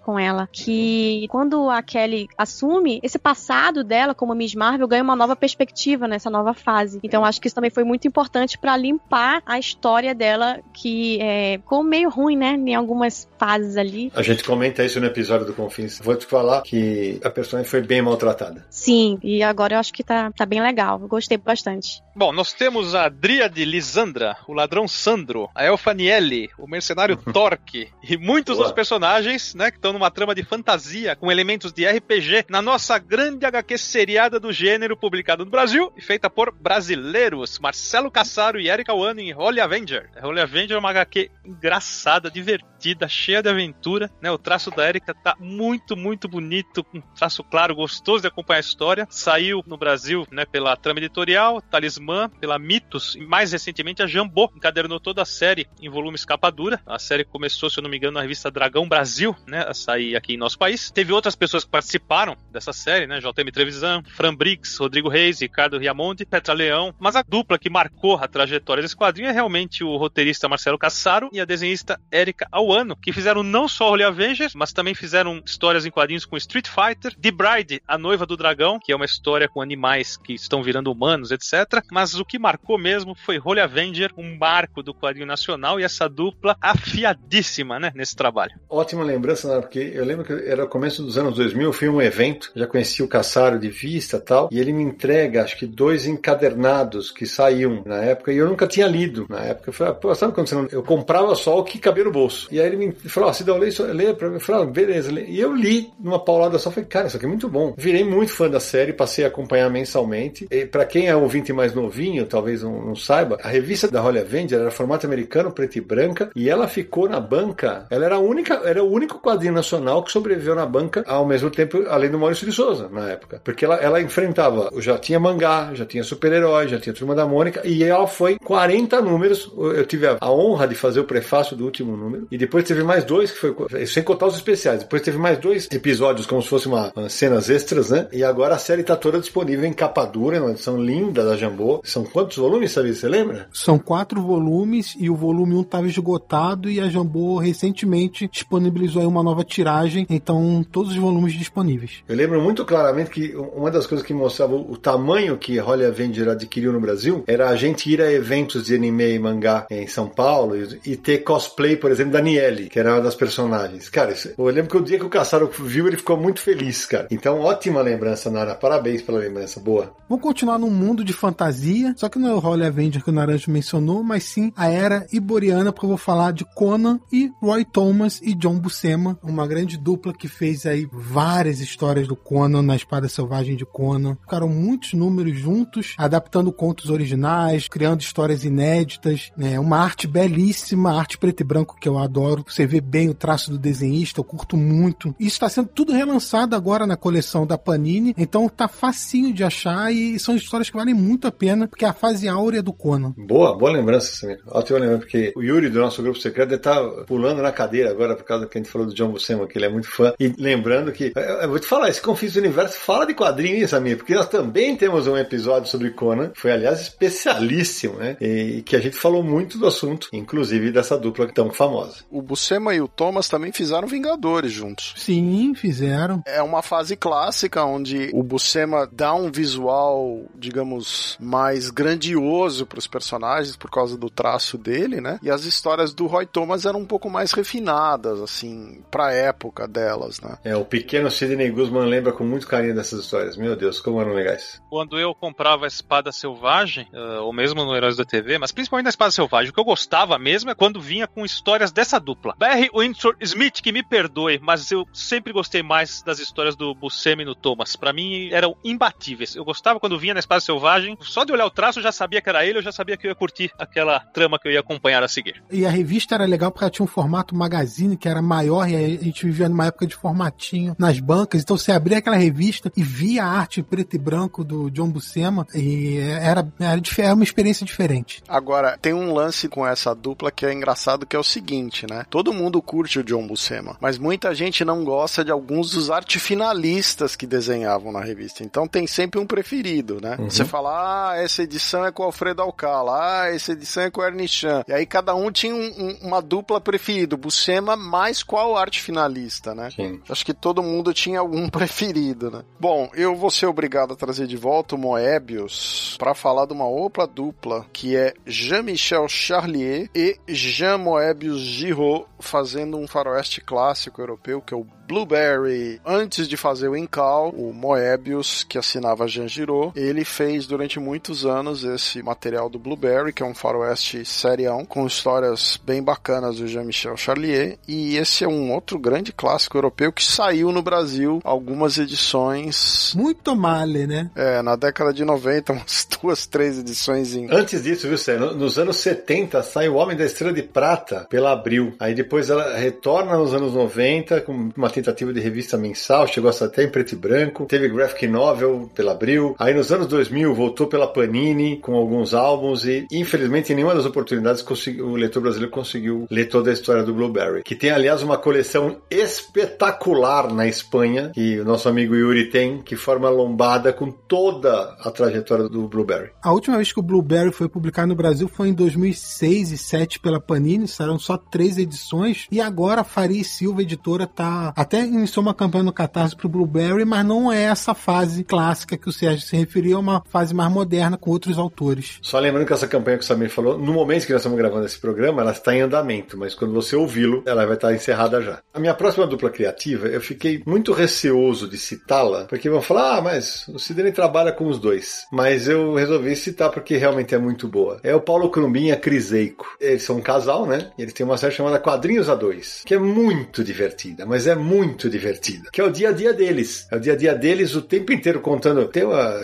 com ela, que quando a Kelly assume, esse passado dela como Miss Marvel ganha uma nova perspectiva nessa nova fase. Então, acho que isso também foi muito importante para limpar a história dela, que é, ficou meio ruim, né? Em algumas fases ali. A gente comenta isso no episódio do Confins. Vou te falar que a personagem foi bem maltratada. Sim, e agora eu acho que tá, tá bem legal. Eu gostei bastante. Bom, nós temos a Dríade Lisandra, o ladrão Sandro, a Elfanielli, o mercenário [laughs] Torque e muitos Boa. outros personagens, né, que estão numa trama de fantasia com elementos de RPG na nossa grande HQ seriada do gênero publicada no Brasil e feita por brasileiros, Marcelo Cassaro e Erika Wano em Holy Avenger. Holy Avenger é uma HQ engraçada, divertida, cheia de aventura, né? O traço da Erika tá muito, muito bonito, com um traço claro, gostoso de acompanhar a história. Saiu no Brasil, né, pela trama editorial, Talismã, pela Mitos, e mais recentemente a Jambô encadernou toda a série em volumes capa dura. A série começou, se eu não me engano, na revista Dragão Brasil, né, a sair aqui em nosso país. Teve outras pessoas que participaram dessa série, né, JM Trevisan, Fran Briggs, Rodrigo Reis, Ricardo Riamonte, Petra Leão, mas a dupla que marcou a trajetória desse quadrinho é realmente o roteirista Marcelo Cassaro e a desenhista Erika Awano, que fizeram não só Holy Avengers, mas também fizeram histórias em quadrinhos com Street Fighter, The Bride, a noiva do dragão, que é uma história com animais que estão virando humanos, etc. Mas o que marcou mesmo foi Holy Avenger, um marco do quadrinho nacional e essa dupla afiadíssima, né, nesse trabalho. Ótima lembrança, né, porque eu lembro que era o começo dos anos 2000, eu fui um evento, já conheci o Caçaro de vista tal, e ele me entrega, acho que dois encadernados que saíam na época, e eu nunca tinha lido na época. Eu falei, pô, sabe quando. Eu comprava só o que cabia no bolso. E aí ele me falou, ah, Cidão, lê, lê pra mim. Eu falei, ah, beleza. E eu li numa paulada só, falei, cara, isso aqui é muito bom. Virei muito fã da série, passei a acompanhar mensalmente. E para quem é ouvinte mais novinho, talvez não, não, saiba, a revista da Holly Avenger era formato americano, preto e branca, e ela ficou na banca. Ela era a única, era o único quadrinho nacional que sobreviveu na banca ao mesmo tempo, além do Maurício de Souza, na época. Porque ela, ela enfrentava, já tinha mangá, já tinha super-herói, já tinha Turma da Mônica, e ela foi 40 números. Eu tive a, a honra de fazer o prefácio do último número, e depois teve mais dois, que foi sem contar os especiais. Depois teve mais dois episódios, como se fosse uma, uma cenas extras, né? E agora agora a série está toda disponível em capa dura, uma edição linda da Jambô. São quantos volumes, sabe? Você lembra? São quatro volumes e o volume 1 estava esgotado e a Jambô recentemente disponibilizou uma nova tiragem, então todos os volumes disponíveis. Eu lembro muito claramente que uma das coisas que mostrava o tamanho que Holly Avenger adquiriu no Brasil era a gente ir a eventos de anime e mangá em São Paulo e, ter cosplay, por exemplo, da Niele, que era uma das personagens. Cara, eu lembro que o dia que o Caçaro viu, ele ficou muito feliz, cara. Então, ótima lembrança, Nara. Parabéns pela lembrança. Boa. Vamos continuar num mundo de fantasia, só que não é o Holly Avenger que o Naranjo mencionou, mas sim a era iboriana, porque eu vou falar de Conan e Roy Thomas e John Buscema, uma grande dupla que fez aí várias histórias do Conan na Espada Selvagem de Conan. Ficaram muitos números juntos, adaptando contos originais, criando histórias inéditas, né? Uma arte belíssima, arte preto e branco que eu adoro. Você vê bem o traço do desenhista, eu curto muito. Isso está sendo tudo relançado agora na coleção da Panini, então tá facinho de achar e são histórias que valem muito a pena, porque é a fase áurea do Conan. Boa, boa lembrança, Samir. Ótima lembrança, porque o Yuri do nosso grupo secreto estar tá pulando na cadeira agora por causa que a gente falou do John Buscema, que ele é muito fã. E lembrando que, eu vou te falar, esse Confins do Universo fala de quadrinhos, Samir, porque nós também temos um episódio sobre Conan, foi aliás especialíssimo, né? E que a gente falou muito do assunto, inclusive dessa dupla tão famosa. O Buscema e o Thomas também fizeram Vingadores juntos. Sim, fizeram. É uma fase clássica onde o Buscema dá um visual, digamos, mais grandioso para os personagens por causa do traço dele, né? E as histórias do Roy Thomas eram um pouco mais refinadas, assim, pra época delas, né? É, o pequeno Sidney Guzman lembra com muito carinho dessas histórias. Meu Deus, como eram legais. Quando eu comprava a Espada Selvagem, uh, ou mesmo no Heróis da TV, mas principalmente na Espada Selvagem, o que eu gostava mesmo é quando vinha com histórias dessa dupla. Barry Windsor Smith, que me perdoe, mas eu sempre gostei mais das histórias do Buscemi e no Thomas. Para mim eram imbatíveis. Eu gostava quando vinha na Espada Selvagem, só de olhar o traço eu já sabia que era ele, eu já sabia que eu ia curtir aquela trama que eu ia acompanhar a seguir. E a revista era legal porque ela tinha um formato magazine que era maior e a gente vivia numa época de formatinho nas bancas, então você abria aquela revista e via a arte preto e branco do John Buscema e era, era, era uma experiência diferente. Agora, tem um lance com essa dupla que é engraçado que é o seguinte, né? Todo mundo curte o John Buscema, mas muita gente não gosta de alguns dos artefinalistas que desenhavam na revista. Então tem sempre um preferido, né? Uhum. Você fala, ah, essa edição é com o Alfredo Alcala, ah, essa edição é com o Ernie Chan. E aí cada um tinha um, um, uma dupla preferida, Buscema mais qual arte finalista, né? Sim. Acho que todo mundo tinha algum [laughs] preferido, né? Bom, eu vou ser obrigado a trazer de volta o Moebius para falar de uma outra dupla que é Jean-Michel Charlier e Jean Moebius Giraud fazendo um faroeste clássico europeu que é o Blueberry. Antes de fazer o Incal, o Moebius, que assinava Jean Giraud, ele fez durante muitos anos esse material do Blueberry, que é um faroeste serião, com histórias bem bacanas do Jean-Michel Charlier. E esse é um outro grande clássico europeu que saiu no Brasil algumas edições. Muito male, né? É, na década de 90, [laughs] umas duas, três edições em. Antes disso, viu, Sé? Nos anos 70 sai o Homem da Estrela de Prata pela Abril. Aí depois ela retorna nos anos 90 com uma tentativa de revista mensal, chegou até em preto e branco, teve graphic novel pela Abril, aí nos anos 2000 voltou pela Panini com alguns álbuns e infelizmente em nenhuma das oportunidades o leitor brasileiro conseguiu ler toda a história do Blueberry, que tem aliás uma coleção espetacular na Espanha, que o nosso amigo Yuri tem, que forma lombada com toda a trajetória do Blueberry. A última vez que o Blueberry foi publicado no Brasil foi em 2006 e 2007 pela Panini, serão só três edições, e agora a Faria Silva, editora, tá até iniciou uma campanha no Catarse pro Blueberry, mas não é essa fase clássica que o Sérgio se referiu, é uma fase mais moderna com outros autores. Só lembrando que essa campanha que o Samir falou, no momento que nós estamos gravando esse programa, ela está em andamento, mas quando você ouvi-lo, ela vai estar encerrada já. A minha próxima dupla criativa, eu fiquei muito receoso de citá-la, porque vão falar, ah, mas o Sidney trabalha com os dois. Mas eu resolvi citar porque realmente é muito boa. É o Paulo Crumbin e a Criseico. Eles são um casal, né? E eles têm uma série chamada Quadrinhos a Dois, que é muito divertida, mas é muito divertida. Que é o dia a dia deles. É o dia a dia deles o tempo inteiro contando. Tem uma,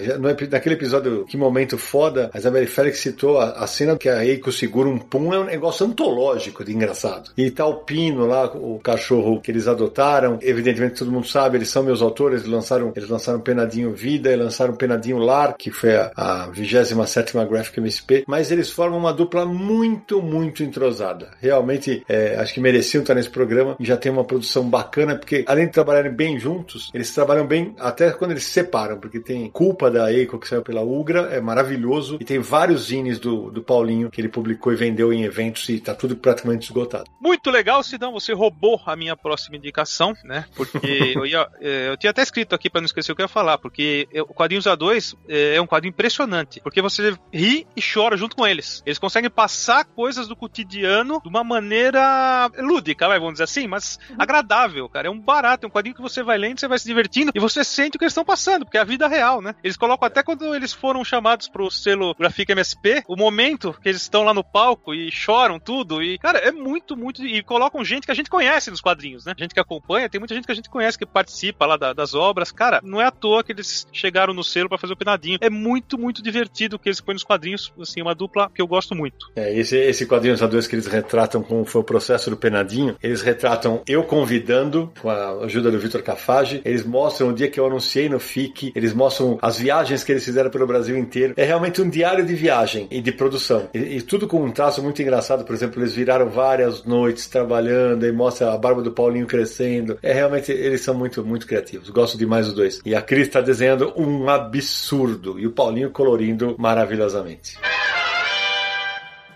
naquele episódio Que Momento Foda, a Isabelle Félix citou a, a cena que a Eiko segura um pum, é um negócio antológico de engraçado. E tá o Pino lá, o cachorro que eles adotaram. Evidentemente todo mundo sabe, eles são meus autores, eles lançaram, eles lançaram Penadinho Vida e lançaram Penadinho Lar, que foi a, a 27 Graphic MSP, mas eles formam uma dupla muito, muito entrosada. Realmente, é, acho que mereciam estar nesse programa e já tem uma produção bacana Porque além de trabalharem bem juntos, eles trabalham bem até quando eles se separam, porque tem Culpa da Eiko que saiu pela Ugra, é maravilhoso, e tem vários zines do, do Paulinho que ele publicou e vendeu em eventos e tá tudo praticamente esgotado. Muito legal, Sidão, você roubou a minha próxima indicação, né? Porque [laughs] eu, ia, é, eu tinha até escrito aqui para não esquecer o que eu ia falar, porque o Quadrinhos A2 é, é um quadro impressionante, porque você ri e chora junto com eles. Eles conseguem passar coisas do cotidiano de uma maneira lúdica, vai, vamos dizer assim, mas agradável, cara. É um barato, é um quadrinho que você vai lendo, você vai se divertindo e você sente o que eles estão passando, porque é a vida real, né? Eles colocam até quando eles foram chamados pro selo Grafica MSP, o momento que eles estão lá no palco e choram tudo, e, cara, é muito, muito. E colocam gente que a gente conhece nos quadrinhos, né? Gente que acompanha, tem muita gente que a gente conhece que participa lá da, das obras. Cara, não é à toa que eles chegaram no selo para fazer o penadinho. É muito, muito divertido o que eles põem nos quadrinhos, assim, uma dupla que eu gosto muito. É, esse, esse quadrinho a dois que eles retratam como foi o processo do penadinho, eles retratam eu convidando, com a ajuda do Vitor Cafage, eles mostram o dia que eu anunciei no FIC, eles mostram as viagens que eles fizeram pelo Brasil inteiro. É realmente um diário de viagem e de produção. E, e tudo com um traço muito engraçado, por exemplo, eles viraram várias noites trabalhando e mostra a barba do Paulinho crescendo. É realmente, eles são muito, muito criativos. Gosto demais dos dois. E a Cris está desenhando um absurdo e o Paulinho colorindo maravilhosamente.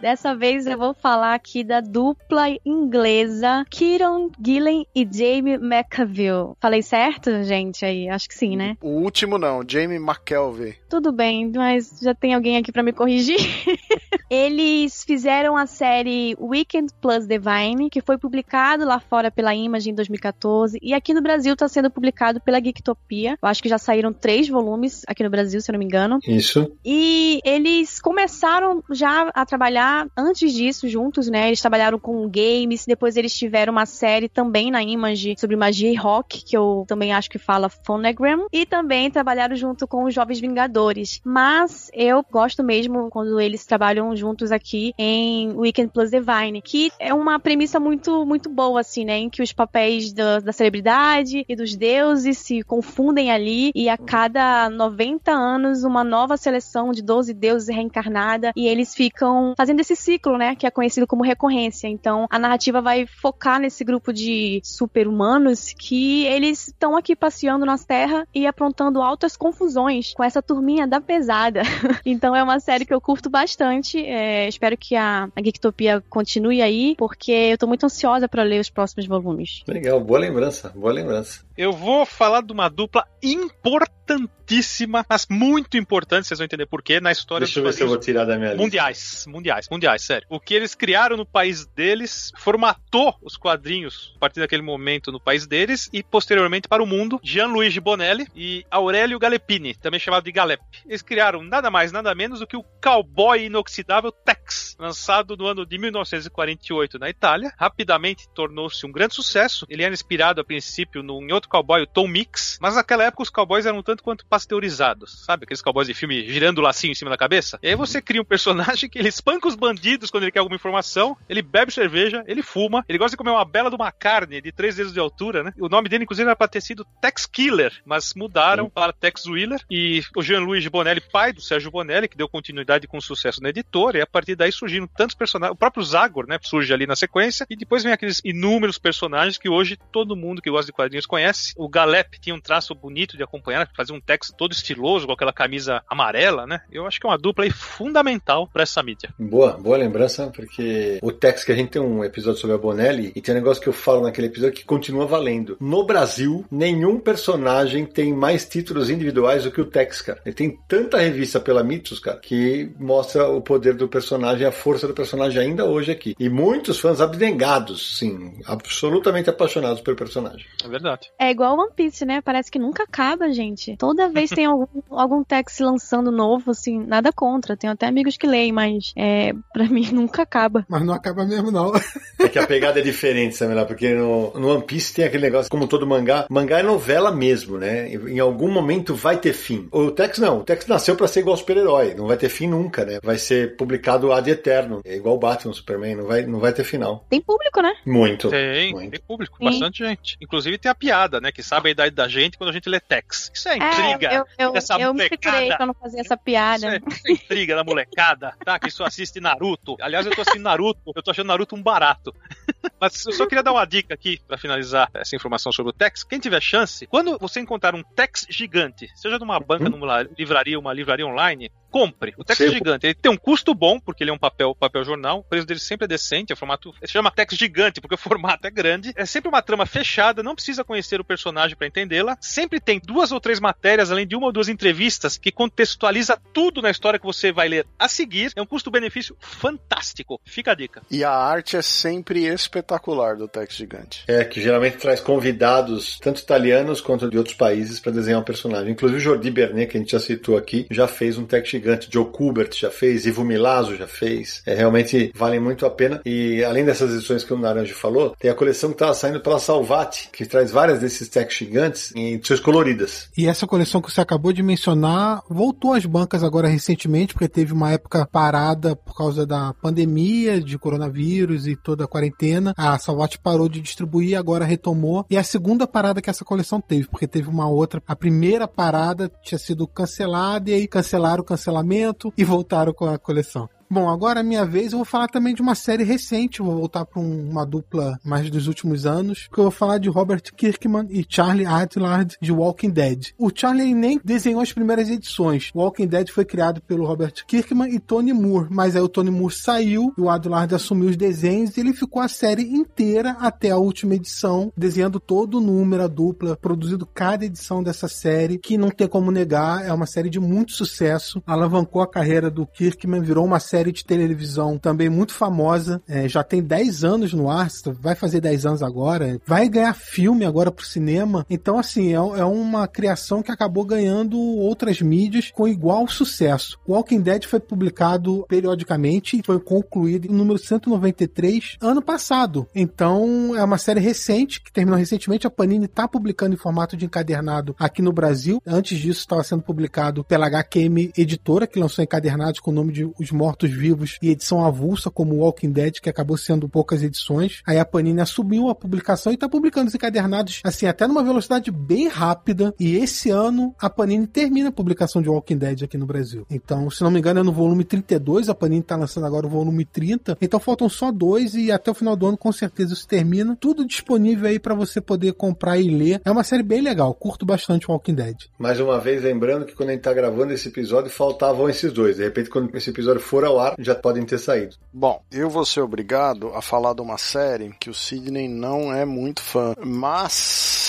Dessa vez eu vou falar aqui da dupla inglesa Kieron Gillen e Jamie McAville. Falei certo, gente? Aí, acho que sim, né? O último não, Jamie McKelvey. Tudo bem, mas já tem alguém aqui para me corrigir. [laughs] Eles fizeram a série Weekend Plus Divine, que foi publicado lá fora pela Image em 2014 e aqui no Brasil está sendo publicado pela Geektopia. Eu acho que já saíram três volumes aqui no Brasil, se eu não me engano. Isso. E eles começaram já a trabalhar antes disso juntos, né? Eles trabalharam com games, depois eles tiveram uma série também na Image sobre magia e rock, que eu também acho que fala Phonogram, e também trabalharam junto com os Jovens Vingadores. Mas eu gosto mesmo quando eles trabalham juntos aqui em Weekend Plus Divine, que é uma premissa muito muito boa assim, né, em que os papéis da, da celebridade e dos deuses se confundem ali e a cada 90 anos uma nova seleção de 12 deuses reencarnada e eles ficam fazendo esse ciclo, né, que é conhecido como recorrência. Então, a narrativa vai focar nesse grupo de super-humanos que eles estão aqui passeando nas terras e aprontando altas confusões com essa turminha da pesada. [laughs] então, é uma série que eu curto bastante. É, espero que a, a Geektopia continue aí, porque eu tô muito ansiosa para ler os próximos volumes. Legal, boa lembrança, boa lembrança. Eu vou falar de uma dupla importantíssima, mas muito importante, vocês vão entender porquê, na história Deixa eu ver se eu vou tirar da minha lista. Mundiais, mundiais, mundiais, sério. O que eles criaram no país deles formatou os quadrinhos a partir daquele momento no país deles e posteriormente para o mundo. Gianluigi Bonelli e Aurélio Galepini, também chamado de Galep. Eles criaram nada mais, nada menos do que o Cowboy Inoxidável Tex, lançado no ano de 1948 na Itália. Rapidamente tornou-se um grande sucesso. Ele era inspirado a princípio no, em outro cowboy, o Tom Mix, mas naquela época os cowboys eram um tanto quanto pasteurizados, sabe? Aqueles cowboys de filme girando o lacinho em cima da cabeça. E aí você cria um personagem que ele espanca os bandidos quando ele quer alguma informação, ele bebe cerveja, ele fuma, ele gosta de comer uma bela de uma carne de três dedos de altura, né? O nome dele, inclusive, era pra ter sido Tex Killer, mas mudaram para Tex Wheeler. E o Jean-Louis Bonelli, pai do Sérgio Bonelli, que deu continuidade com sucesso na editora, e a partir daí surgiram tantos personagens. O próprio Zagor, né? Surge ali na sequência, e depois vem aqueles inúmeros personagens que hoje todo mundo que gosta de quadrinhos conhece. O Galep tinha um traço bonito de acompanhar, fazia um texto todo estiloso, com aquela camisa amarela, né? Eu acho que é uma dupla aí fundamental para essa mídia. Boa, boa lembrança, porque o Tex, que a gente tem um episódio sobre a Bonelli, e tem um negócio que eu falo naquele episódio que continua valendo. No Brasil, nenhum personagem tem mais títulos individuais do que o Tex, cara. Ele tem tanta revista pela Mitos, cara, que mostra o poder do personagem, a força do personagem ainda hoje aqui. E muitos fãs abnegados, sim, absolutamente apaixonados pelo personagem. É verdade. É igual One Piece, né? Parece que nunca acaba, gente. Toda vez tem algum, [laughs] algum Tex lançando novo, assim, nada contra. Tenho até amigos que leem, mas é, pra mim [laughs] nunca acaba. Mas não acaba mesmo, não. [laughs] É que a pegada é diferente, Samela, porque no, no One Piece tem aquele negócio, como todo mangá, mangá é novela mesmo, né? Em algum momento vai ter fim. O Tex não, o Tex nasceu pra ser igual super-herói, não vai ter fim nunca, né? Vai ser publicado ad eterno, é igual Batman, Superman, não vai, não vai ter final. Tem público, né? Muito. Tem, muito. tem público, Sim. bastante gente. Inclusive tem a piada, né? Que sabe a idade da gente quando a gente lê Tex. Isso é intriga É, eu, eu, dessa eu me segurei não fazer essa piada. é, isso é intriga da molecada, tá? Que só assiste Naruto. Aliás, eu tô assistindo Naruto, eu tô achando Naruto um barato. [laughs] Mas eu só queria dar uma dica aqui para finalizar essa informação sobre o Tex. Quem tiver chance, quando você encontrar um Tex gigante, seja numa banca, uhum. numa livraria, uma livraria online, compre. O Tex gigante, ele tem um custo bom, porque ele é um papel, papel jornal, o preço dele sempre é decente, é formato, se chama Tex gigante, porque o [laughs] formato é grande, é sempre uma trama fechada, não precisa conhecer o personagem para entendê-la, sempre tem duas ou três matérias, além de uma ou duas entrevistas, que contextualiza tudo na história que você vai ler a seguir, é um custo-benefício fantástico, fica a dica. E a arte é sempre espetacular do Tex gigante. É, que geralmente traz convidados, tanto italianos quanto de outros países, para desenhar um personagem. Inclusive o Jordi Bernet, que a gente já citou aqui, já fez um Tex gigante gigante. Joe Kubert já fez, Ivo Milazzo já fez. É, realmente valem muito a pena. E além dessas edições que o Naranjo falou, tem a coleção que estava saindo pela Salvati, que traz várias desses techs gigantes em edições coloridas. E essa coleção que você acabou de mencionar voltou às bancas agora recentemente, porque teve uma época parada por causa da pandemia, de coronavírus e toda a quarentena. A Salvati parou de distribuir, agora retomou. E é a segunda parada que essa coleção teve, porque teve uma outra. A primeira parada tinha sido cancelada e aí cancelaram, cancelaram cancelamento e voltaram com a coleção. Bom, agora é minha vez, eu vou falar também de uma série recente, vou voltar para um, uma dupla mais dos últimos anos, porque eu vou falar de Robert Kirkman e Charlie Adlard de Walking Dead. O Charlie nem desenhou as primeiras edições. Walking Dead foi criado pelo Robert Kirkman e Tony Moore, mas aí o Tony Moore saiu e o Adlard assumiu os desenhos e ele ficou a série inteira até a última edição, desenhando todo o número, a dupla, produzindo cada edição dessa série, que não tem como negar, é uma série de muito sucesso, alavancou a carreira do Kirkman, virou uma série série de televisão também muito famosa, é, já tem 10 anos no ar, vai fazer 10 anos agora, vai ganhar filme agora pro cinema. Então, assim, é, é uma criação que acabou ganhando outras mídias com igual sucesso. Walking Dead foi publicado periodicamente e foi concluído em número 193 ano passado. Então, é uma série recente, que terminou recentemente. A Panini está publicando em formato de encadernado aqui no Brasil. Antes disso, estava sendo publicado pela HQM Editora, que lançou encadernados com o nome de Os Mortos vivos e edição avulsa, como Walking Dead, que acabou sendo poucas edições. Aí a Panini assumiu a publicação e tá publicando os encadernados, assim, até numa velocidade bem rápida. E esse ano a Panini termina a publicação de Walking Dead aqui no Brasil. Então, se não me engano, é no volume 32, a Panini tá lançando agora o volume 30. Então faltam só dois e até o final do ano com certeza isso termina. Tudo disponível aí para você poder comprar e ler. É uma série bem legal, curto bastante Walking Dead. Mais uma vez, lembrando que quando a gente tá gravando esse episódio, faltavam esses dois. De repente, quando esse episódio for ao ar, ar já podem ter saído. Bom, eu vou ser obrigado a falar de uma série que o Sidney não é muito fã, mas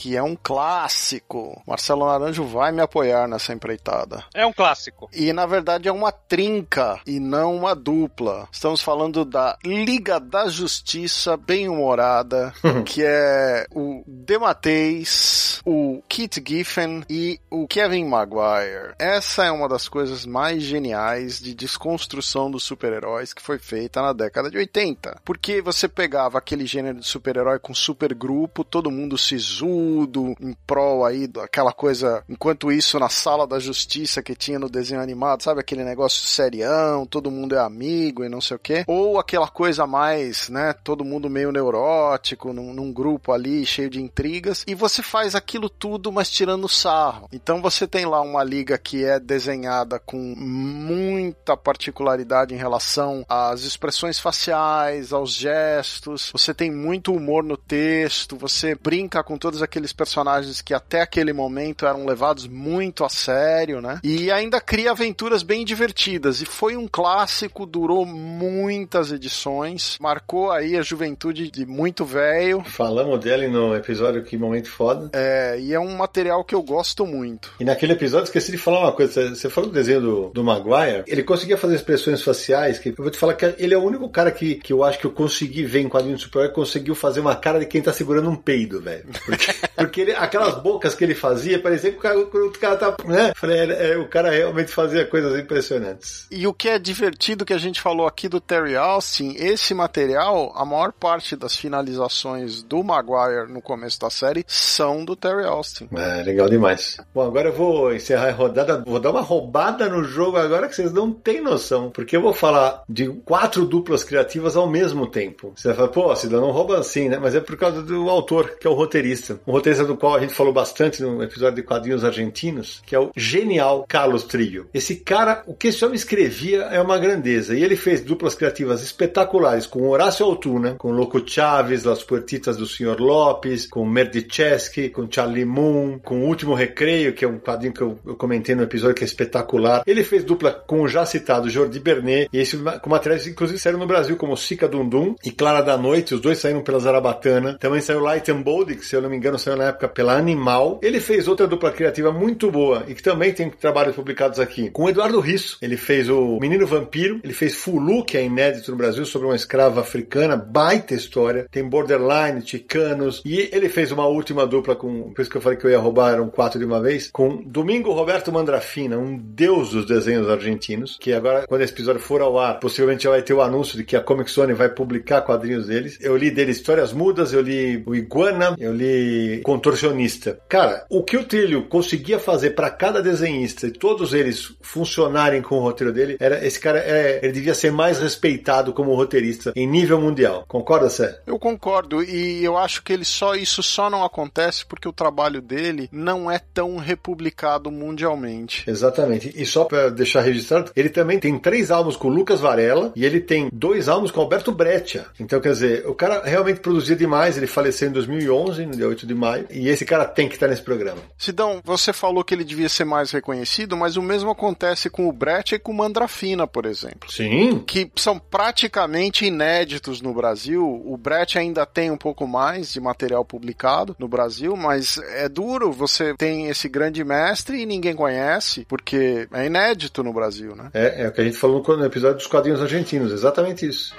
que é um clássico. Marcelo Naranjo vai me apoiar nessa empreitada. É um clássico. E na verdade é uma trinca e não uma dupla. Estamos falando da Liga da Justiça bem-humorada, [laughs] que é o Demateis, o Kit Giffen e o Kevin Maguire. Essa é uma das coisas mais geniais de desconstrução dos super-heróis que foi feita na década de 80. Porque você pegava aquele gênero de super-herói com super grupo, todo mundo se zoa, tudo em prol aí daquela coisa, enquanto isso na sala da justiça que tinha no desenho animado, sabe aquele negócio serião, todo mundo é amigo e não sei o quê, ou aquela coisa mais, né, todo mundo meio neurótico, num, num grupo ali cheio de intrigas, e você faz aquilo tudo, mas tirando sarro. Então você tem lá uma liga que é desenhada com muita particularidade em relação às expressões faciais, aos gestos, você tem muito humor no texto, você brinca com todos aqueles aqueles personagens que até aquele momento eram levados muito a sério, né? E ainda cria aventuras bem divertidas. E foi um clássico, durou muitas edições, marcou aí a juventude de muito velho. Falamos dele no episódio Que Momento Foda. É, e é um material que eu gosto muito. E naquele episódio, esqueci de falar uma coisa. Você falou do desenho do, do Maguire, ele conseguia fazer expressões faciais, que eu vou te falar que ele é o único cara que, que eu acho que eu consegui ver em quadrinho de super conseguiu fazer uma cara de quem tá segurando um peido, velho. Porque... Porque ele, aquelas bocas que ele fazia, parecia que o cara, o cara tá. Né? Falei, é, é, o cara realmente fazia coisas impressionantes. E o que é divertido que a gente falou aqui do Terry Austin, esse material, a maior parte das finalizações do Maguire no começo da série são do Terry Austin. É, legal demais. Bom, agora eu vou encerrar a rodada, vou dar uma roubada no jogo agora que vocês não têm noção. Porque eu vou falar de quatro duplas criativas ao mesmo tempo. Você vai falar, pô, Cida, não rouba assim, né? Mas é por causa do autor, que é o roteirista. O roteirista roteirista do qual a gente falou bastante no episódio de quadrinhos argentinos, que é o genial Carlos Trillo. Esse cara, o que esse homem escrevia é uma grandeza. E ele fez duplas criativas espetaculares com Horácio Altuna, com Loco Chaves, Las Puertitas do Sr. Lopes, com Merdicheski, com Charlie Moon, com O Último Recreio, que é um quadrinho que eu, eu comentei no episódio que é espetacular. Ele fez dupla com o já citado Jordi Bernet, e esse com materiais inclusive saíram no Brasil, como Sica Dundum e Clara da Noite, os dois saíram pela Zarabatana. Também saiu Light and Bold, que se eu não me engano saiu na época pela Animal. Ele fez outra dupla criativa muito boa e que também tem trabalhos publicados aqui. Com Eduardo Risso, ele fez o Menino Vampiro, ele fez Fulu, que é inédito no Brasil, sobre uma escrava africana, baita história. Tem Borderline, Ticanos, e ele fez uma última dupla com, por isso que eu falei que eu ia roubar, eram quatro de uma vez, com Domingo Roberto Mandrafina, um deus dos desenhos argentinos, que agora, quando esse episódio for ao ar, possivelmente já vai ter o anúncio de que a Comic Zone vai publicar quadrinhos deles. Eu li dele Histórias Mudas, eu li o Iguana, eu li Contorcionista. Cara, o que o Trilho conseguia fazer para cada desenhista e todos eles funcionarem com o roteiro dele, era esse cara é, ele devia ser mais respeitado como roteirista em nível mundial. Concorda, Sé? Eu concordo e eu acho que ele só isso só não acontece porque o trabalho dele não é tão republicado mundialmente. Exatamente. E só para deixar registrado, ele também tem três álbuns com o Lucas Varela e ele tem dois álbuns com Alberto Breccia. Então, quer dizer, o cara realmente produzia demais. Ele faleceu em 2011, no dia 8 de maio, e esse cara tem que estar nesse programa. Sidão, você falou que ele devia ser mais reconhecido, mas o mesmo acontece com o Breccia e com o Mandrafina, por exemplo. Sim. Que são praticamente inéditos no Brasil. O Breccia ainda tem um pouco mais de material publicado no Brasil, mas é duro. Você tem esse grande mestre e ninguém conhece, porque é inédito no Brasil, né? É, é o que a gente falou no episódio dos quadrinhos argentinos, exatamente isso.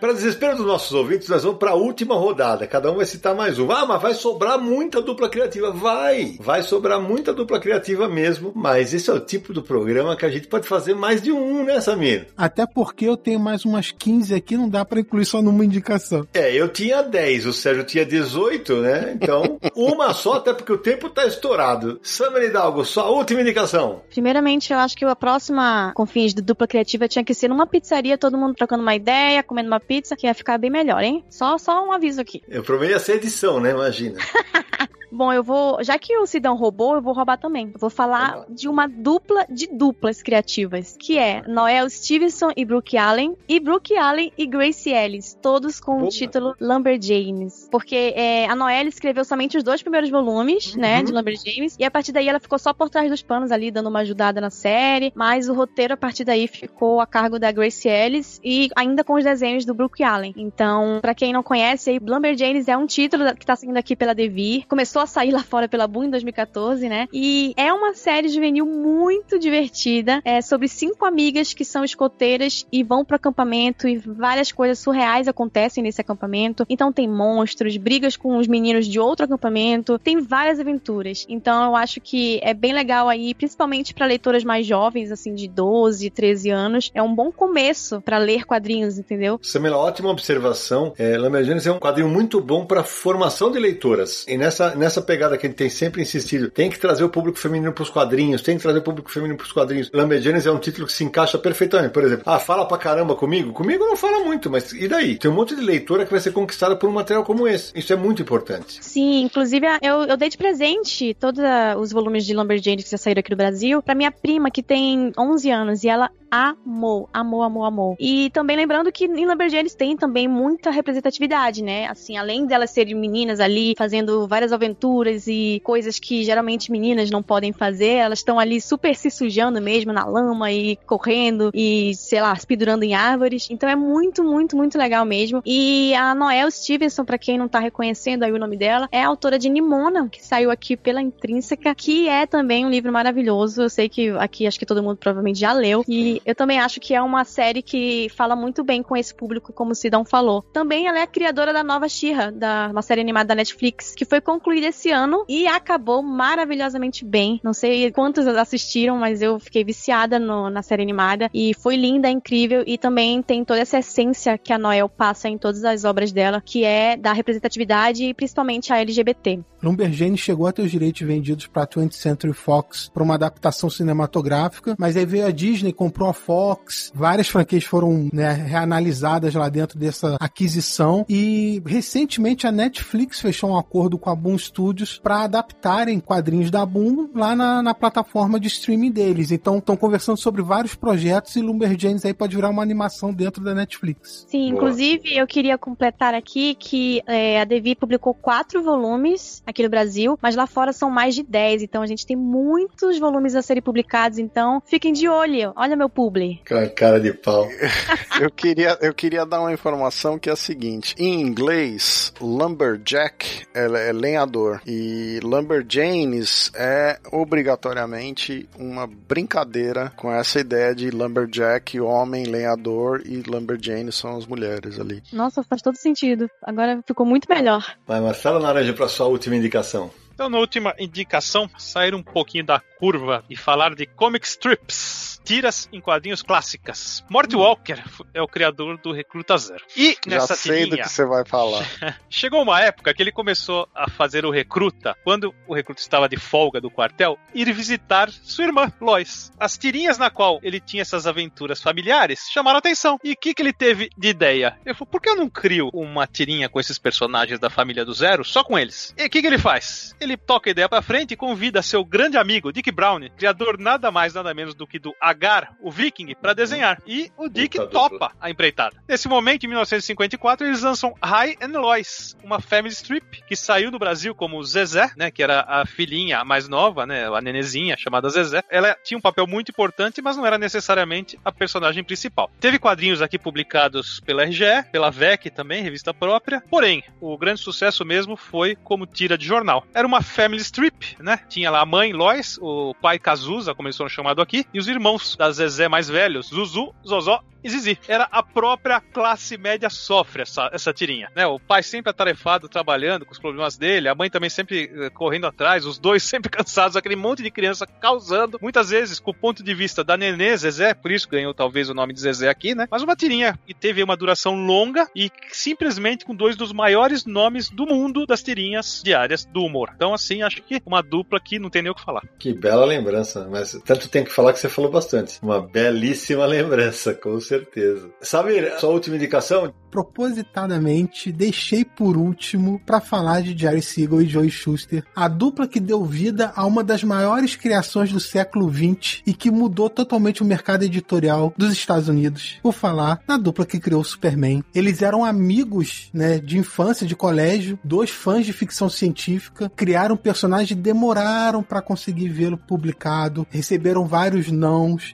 Para desespero dos nossos ouvintes, nós vamos para a última rodada. Cada um vai citar mais um. Ah, mas vai sobrar muita dupla criativa. Vai! Vai sobrar muita dupla criativa mesmo, mas esse é o tipo do programa que a gente pode fazer mais de um, né, Samir? Até porque eu tenho mais umas 15 aqui, não dá para incluir só numa indicação. É, eu tinha 10, o Sérgio tinha 18, né? Então, [laughs] uma só, até porque o tempo tá estourado. Samir Hidalgo, sua última indicação. Primeiramente, eu acho que a próxima confins de dupla criativa tinha que ser numa pizzaria, todo mundo trocando uma ideia, comendo uma pizza, que ia ficar bem melhor, hein? Só, só um aviso aqui. Eu prometo ia ser edição, né? Imagina. [laughs] Bom, eu vou. Já que o Sidão roubou, eu vou roubar também. Eu vou falar de uma dupla de duplas criativas, que é Noel Stevenson e Brooke Allen, e Brooke Allen e Grace Ellis, todos com Opa. o título Lumberjanes. Porque é, a Noel escreveu somente os dois primeiros volumes, uhum. né, de Lumberjanes, e a partir daí ela ficou só por trás dos panos ali, dando uma ajudada na série, mas o roteiro a partir daí ficou a cargo da Grace Ellis e ainda com os desenhos do Brooke Allen. Então, para quem não conhece, aí, Lumberjanes é um título que tá saindo aqui pela Devir. Começou a sair lá fora pela Boom em 2014, né? E é uma série juvenil muito divertida, é sobre cinco amigas que são escoteiras e vão pro acampamento e várias coisas surreais acontecem nesse acampamento. Então tem monstros, brigas com os meninos de outro acampamento, tem várias aventuras. Então eu acho que é bem legal aí, principalmente para leitoras mais jovens, assim, de 12, 13 anos. É um bom começo para ler quadrinhos, entendeu? Samela, ótima observação. É, Lamberjanes é um quadrinho muito bom para formação de leitoras. E nessa, nessa essa pegada que gente tem sempre insistido. Tem que trazer o público feminino para os quadrinhos, tem que trazer o público feminino para os quadrinhos. Lamberjanes é um título que se encaixa perfeitamente. Por exemplo, ah, fala pra caramba comigo? Comigo não fala muito, mas e daí? Tem um monte de leitora que vai ser conquistada por um material como esse. Isso é muito importante. Sim, inclusive eu, eu dei de presente todos os volumes de Lumberjanes que já saíram aqui do Brasil para minha prima que tem 11 anos e ela amou, amou, amou, amou. E também lembrando que em Lumberjanes tem também muita representatividade, né? Assim, além delas serem meninas ali fazendo várias aventuras e coisas que geralmente meninas não podem fazer, elas estão ali super se sujando mesmo na lama e correndo e, sei lá, se pendurando em árvores. Então é muito, muito, muito legal mesmo. E a Noel Stevenson, para quem não tá reconhecendo aí o nome dela, é autora de Nimona, que saiu aqui pela Intrínseca, que é também um livro maravilhoso. Eu sei que aqui acho que todo mundo provavelmente já leu. E eu também acho que é uma série que fala muito bem com esse público, como o Sidão falou. Também ela é a criadora da nova She-Ra, da uma série animada da Netflix, que foi concluída esse ano e acabou maravilhosamente bem. Não sei quantos assistiram, mas eu fiquei viciada no, na série animada e foi linda, incrível e também tem toda essa essência que a Noel passa em todas as obras dela, que é da representatividade e principalmente a LGBT. Lumberjane chegou a ter os direitos vendidos para a 20th Century Fox para uma adaptação cinematográfica, mas aí veio a Disney, comprou a Fox, várias franquias foram né, reanalisadas lá dentro dessa aquisição e recentemente a Netflix fechou um acordo com a Boom Studios para adaptarem quadrinhos da Boom lá na, na plataforma de streaming deles. Então estão conversando sobre vários projetos e Lumberjanes aí pode virar uma animação dentro da Netflix. Sim, Boa. inclusive eu queria completar aqui que é, a Devi publicou quatro volumes aqui no Brasil, mas lá fora são mais de 10, então a gente tem muitos volumes a serem publicados, então fiquem de olho. Olha meu publi. Cara de pau. [laughs] eu, queria, eu queria dar uma informação que é a seguinte: em inglês, lumberjack é, é lenhador e lumberjanes é obrigatoriamente uma brincadeira com essa ideia de lumberjack, homem, lenhador e lumberjane são as mulheres ali. Nossa, faz todo sentido. Agora ficou muito melhor. Vai, Marcelo Naranja, para sua última indicação. Então, na última indicação, sair um pouquinho da curva e falar de comic strips tiras em quadrinhos clássicas. Morty hum. Walker é o criador do Recruta Zero. E nessa Já sei tirinha, do que você vai falar. [laughs] chegou uma época que ele começou a fazer o Recruta, quando o Recruta estava de folga do quartel, ir visitar sua irmã, Lois. As tirinhas na qual ele tinha essas aventuras familiares chamaram atenção. E o que, que ele teve de ideia? Ele falou, por que eu não crio uma tirinha com esses personagens da família do Zero, só com eles? E o que, que ele faz? Ele toca a ideia pra frente e convida seu grande amigo, Dick Brown, criador nada mais, nada menos do que do Agar, o Viking, para desenhar. E o Dick Puta topa dupla. a empreitada. Nesse momento, em 1954, eles lançam High and Lois, uma family strip que saiu no Brasil como Zezé, né, que era a filhinha mais nova, né, a nenezinha chamada Zezé. Ela tinha um papel muito importante, mas não era necessariamente a personagem principal. Teve quadrinhos aqui publicados pela RGE, pela VEC também, revista própria. Porém, o grande sucesso mesmo foi como tira de jornal. Era uma family strip, né? Tinha lá a mãe Lois, o pai Cazuza, como eles foram chamados aqui, e os irmãos da Zezé mais velhos, Zuzu, Zozó e Zizi. Era a própria classe média sofre essa, essa tirinha, né? O pai sempre atarefado, trabalhando com os problemas dele, a mãe também sempre uh, correndo atrás, os dois [laughs] sempre cansados, aquele monte de criança causando, muitas vezes com o ponto de vista da Nenê Zezé, por isso ganhou talvez o nome de Zezé aqui, né? Mas uma tirinha que teve uma duração longa e simplesmente com dois dos maiores nomes do mundo das tirinhas diárias do humor. Então, assim, acho que uma dupla que não tem nem o que falar. Que bela lembrança, mas tanto tem que falar que você falou bastante. Uma belíssima lembrança, com certeza. Sabe, sua última indicação? Propositadamente, deixei por último para falar de Jerry Siegel e Joey Schuster, a dupla que deu vida a uma das maiores criações do século XX e que mudou totalmente o mercado editorial dos Estados Unidos. Vou falar na dupla que criou o Superman. Eles eram amigos, né, de infância, de colégio, dois fãs de ficção científica, criaram um personagem e demoraram para conseguir vê-lo publicado, receberam vários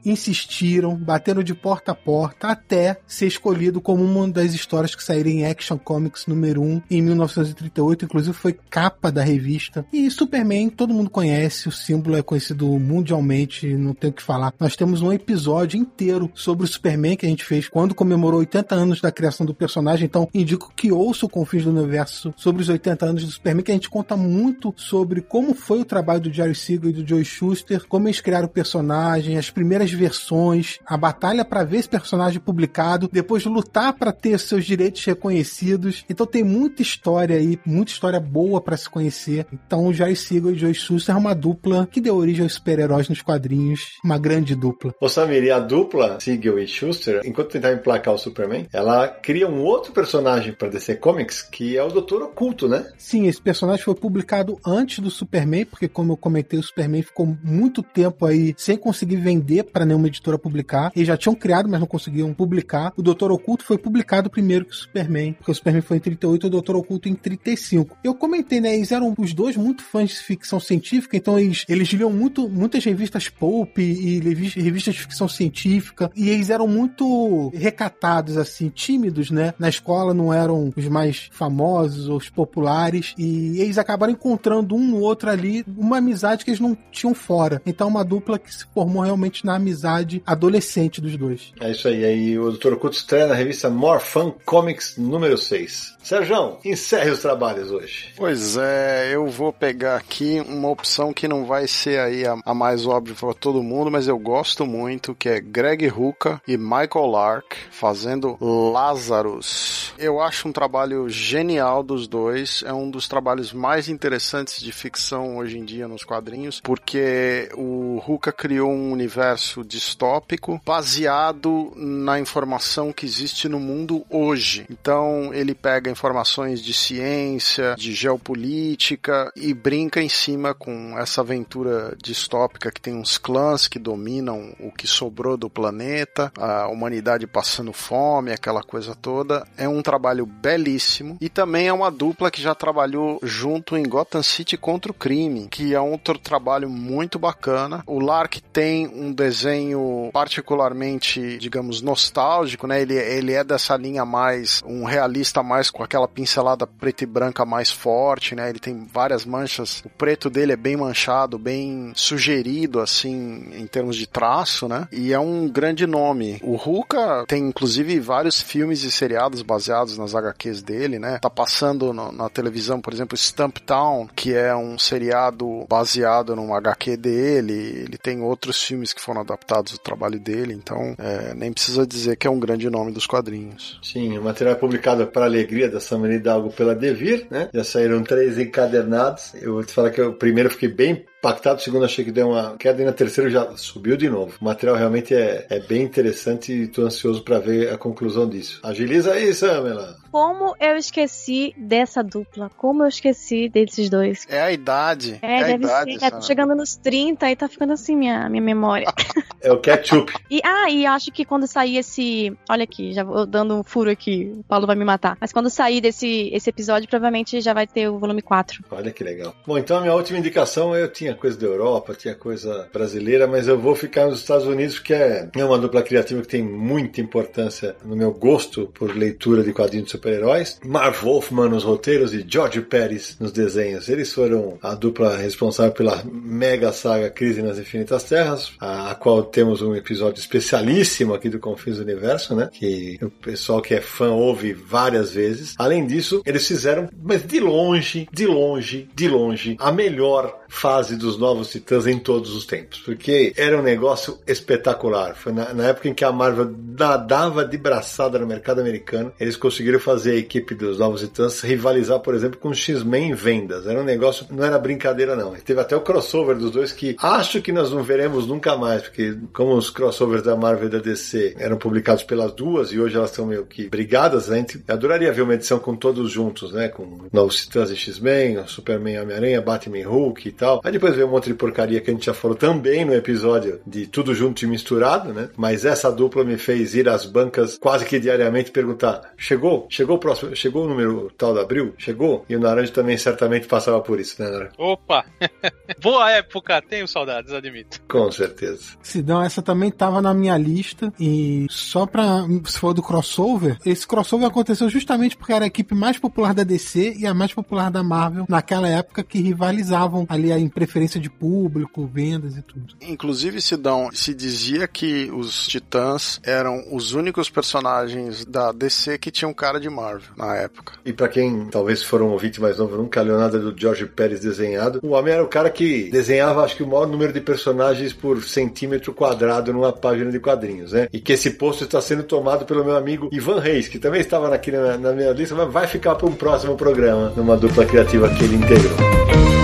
insistiram, bateram de porta a porta até ser escolhido como uma das histórias que saíram em Action Comics número 1 em 1938, inclusive foi capa da revista. E Superman, todo mundo conhece, o símbolo é conhecido mundialmente, não tenho o que falar. Nós temos um episódio inteiro sobre o Superman que a gente fez quando comemorou 80 anos da criação do personagem, então indico que ouça o Confins do Universo sobre os 80 anos do Superman, que a gente conta muito sobre como foi o trabalho do Jerry Siegel e do Joe Schuster, como eles criaram o personagem, as primeiras versões, a batalha para ver esse personagem publicado, depois lutar para ter seus direitos reconhecidos. Então tem muita história aí, muita história boa para se conhecer. Então o Jerry Siegel e Joe Schuster é uma dupla que deu origem aos super-heróis nos quadrinhos, uma grande dupla. Ô Samir, e a dupla Siegel e Schuster, enquanto tentava emplacar o Superman, ela cria um outro personagem para DC Comics, que é o Doutor Oculto, né? Sim, esse personagem foi publicado antes do Superman, porque como eu comentei, o Superman ficou muito tempo aí sem conseguir vender para nenhuma editora publicar. Eles já tinham criado, mas não conseguiam publicar. O Doutor Oculto foi publicado primeiro que o Superman, porque o Superman foi em 38 e o Doutor Oculto em 35. Eu comentei, né? Eles eram os dois muito fãs de ficção científica, então eles, eles liam muito, muitas revistas pulp e revistas de ficção científica, e eles eram muito recatados, assim, tímidos, né? Na escola não eram os mais famosos ou os populares, e eles acabaram encontrando um no outro ali uma amizade que eles não tinham fora. Então, uma dupla que se formou realmente na amizade adolescente dos dois. É isso aí. aí, o Dr. Couto estreia na revista More Fun Comics número 6. Sérgio, encerre os trabalhos hoje. Pois é, eu vou pegar aqui uma opção que não vai ser aí a, a mais óbvia para todo mundo, mas eu gosto muito, que é Greg Rucka e Michael Lark fazendo Lazarus. Eu acho um trabalho genial dos dois, é um dos trabalhos mais interessantes de ficção hoje em dia nos quadrinhos, porque o Rucka criou um universo distópico baseado na informação que existe no mundo hoje. Então, ele pega informações de ciência, de geopolítica e brinca em cima com essa aventura distópica que tem uns clãs que dominam o que sobrou do planeta, a humanidade passando fome, aquela coisa toda. É um trabalho belíssimo e também é uma dupla que já trabalhou junto em Gotham City contra o crime, que é outro trabalho muito bacana. O Lark tem um desenho particularmente, digamos, nostálgico, né? Ele, ele é dessa linha mais um realista mais com aquela pincelada preta e branca mais forte, né? Ele tem várias manchas. O preto dele é bem manchado, bem sugerido, assim, em termos de traço, né? E é um grande nome. O Ruka tem, inclusive, vários filmes e seriados baseados nas HQs dele, né? Tá passando no, na televisão, por exemplo, Stump Town, que é um seriado baseado num HQ dele. Ele tem outros filmes que foram adaptados do trabalho dele, então é, nem precisa dizer que é um grande nome dos quadrinhos. Sim, o material é publicado para alegria da Samara Hidalgo pela Devir, né? Já saíram três encadernados. Eu vou te falar que o primeiro fiquei bem impactado, o segundo achei que deu uma queda e na terceira já subiu de novo. O material realmente é, é bem interessante e estou ansioso para ver a conclusão disso. Agiliza aí, Samela. Como eu esqueci dessa dupla? Como eu esqueci desses dois? É a idade. É, é a deve idade, ser. É, tô chegando nos 30 e tá ficando assim minha, minha memória. [laughs] É o ketchup. [laughs] E, ah, e acho que quando sair esse. Olha aqui, já vou dando um furo aqui, o Paulo vai me matar. Mas quando sair desse esse episódio, provavelmente já vai ter o volume 4. Olha que legal. Bom, então a minha última indicação eu tinha coisa da Europa, tinha coisa brasileira, mas eu vou ficar nos Estados Unidos, porque é, é uma dupla criativa que tem muita importância no meu gosto por leitura de quadrinhos de super-heróis. Marv Wolfman nos roteiros e George Pérez nos desenhos. Eles foram a dupla responsável pela mega saga Crise nas Infinitas Terras, a, a qual temos um episódio especialíssimo aqui do Confins do Universo, né? Que o pessoal que é fã ouve várias vezes. Além disso, eles fizeram, mas de longe, de longe, de longe, a melhor fase dos Novos Titãs em todos os tempos, porque era um negócio espetacular. Foi na, na, época em que a Marvel nadava de braçada no mercado americano, eles conseguiram fazer a equipe dos Novos Titãs rivalizar, por exemplo, com X-Men em vendas. Era um negócio, não era brincadeira não. Teve até o crossover dos dois que acho que nós não veremos nunca mais, porque como os crossovers da Marvel e da DC eram publicados pelas duas e hoje elas estão meio que brigadas, a gente adoraria ver uma edição com todos juntos, né? Com Novos Titãs e X-Men, Superman, Homem-Aranha, Batman, Hulk e tal. Aí depois veio um monte de porcaria que a gente já falou também no episódio de Tudo Junto e Misturado, né? Mas essa dupla me fez ir às bancas quase que diariamente perguntar: chegou? Chegou o próximo? Chegou o número tal da Abril? Chegou? E o Naranjo também certamente passava por isso, né, Naranjo? Opa! [laughs] Boa época, tenho saudades, admito. Com certeza. Sidão, essa também tava na minha lista e só pra. Se for do crossover, esse crossover aconteceu justamente porque era a equipe mais popular da DC e a mais popular da Marvel naquela época que rivalizavam ali em preferência de público, vendas e tudo. Inclusive, Sidão, se dizia que os Titãs eram os únicos personagens da DC que tinham cara de Marvel na época. E para quem talvez for um ouvinte mais novo, nunca leu nada do George Pérez desenhado, o homem era o cara que desenhava, acho que o maior número de personagens por centímetro quadrado numa página de quadrinhos, né? E que esse posto está sendo tomado pelo meu amigo Ivan Reis, que também estava aqui na, na minha lista, mas vai ficar para um próximo programa, numa dupla criativa que ele integrou.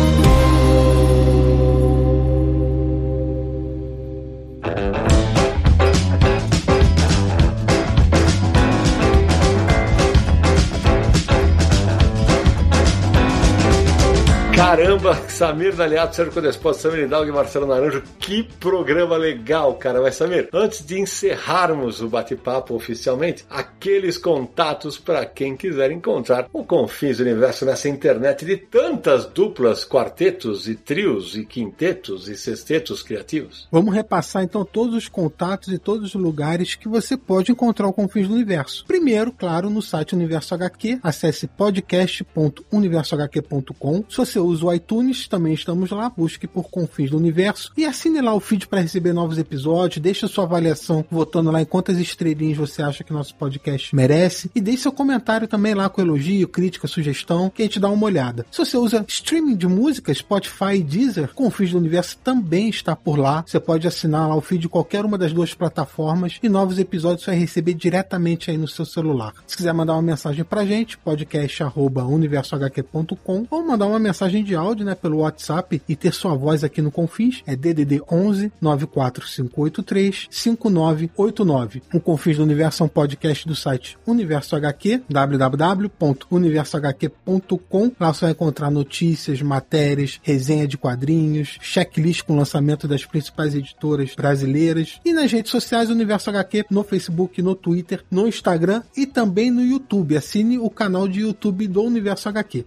Caramba, Samir Daliato, Sérgio Codespote, Samir Hidalgo e Marcelo Naranjo, que programa legal, cara. Mas Samir, antes de encerrarmos o bate-papo oficialmente, aqueles contatos para quem quiser encontrar o Confins do Universo nessa internet de tantas duplas, quartetos e trios e quintetos e sextetos criativos. Vamos repassar então todos os contatos e todos os lugares que você pode encontrar o Confins do Universo. Primeiro, claro, no site Universo HQ, acesse podcast.universohq.com. Se você usa o iTunes, também estamos lá. Busque por Confins do Universo e assine lá o feed para receber novos episódios. Deixe sua avaliação votando lá em quantas estrelinhas você acha que nosso podcast merece. E deixe seu comentário também lá com elogio, crítica, sugestão, que a gente dá uma olhada. Se você usa streaming de música, Spotify e Deezer, Confins do Universo também está por lá. Você pode assinar lá o feed de qualquer uma das duas plataformas e novos episódios você vai receber diretamente aí no seu celular. Se quiser mandar uma mensagem pra gente, podcast@universohq.com ou mandar uma mensagem de áudio, né, pelo WhatsApp e ter sua voz aqui no Confins, é DDD 11 94583 5989. O Confins do Universo é um podcast do site Universo HQ, www.universohq.com. Lá você vai encontrar notícias, matérias, resenha de quadrinhos, checklist com lançamento das principais editoras brasileiras e nas redes sociais Universo HQ, no Facebook, no Twitter, no Instagram e também no YouTube. Assine o canal de YouTube do Universo HQ,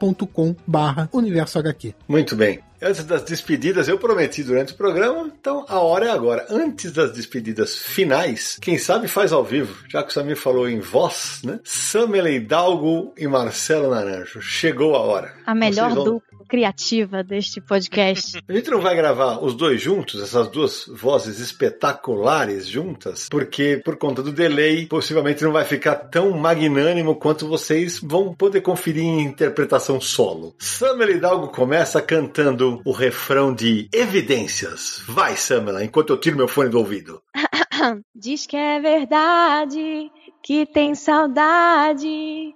www.youtube.com/barra Universo HQ. Muito bem. Antes das despedidas, eu prometi durante o programa, então a hora é agora. Antes das despedidas finais, quem sabe faz ao vivo, já que o Samir falou em voz, né? Samela Hidalgo e Marcelo Naranjo. Chegou a hora. A melhor vão- dupla criativa deste podcast. [laughs] A gente não vai gravar os dois juntos, essas duas vozes espetaculares juntas, porque por conta do delay, possivelmente não vai ficar tão magnânimo quanto vocês vão poder conferir em interpretação solo. Samela Hidalgo começa cantando o refrão de Evidências. Vai, Samela, enquanto eu tiro meu fone do ouvido. Diz que é verdade, que tem saudade,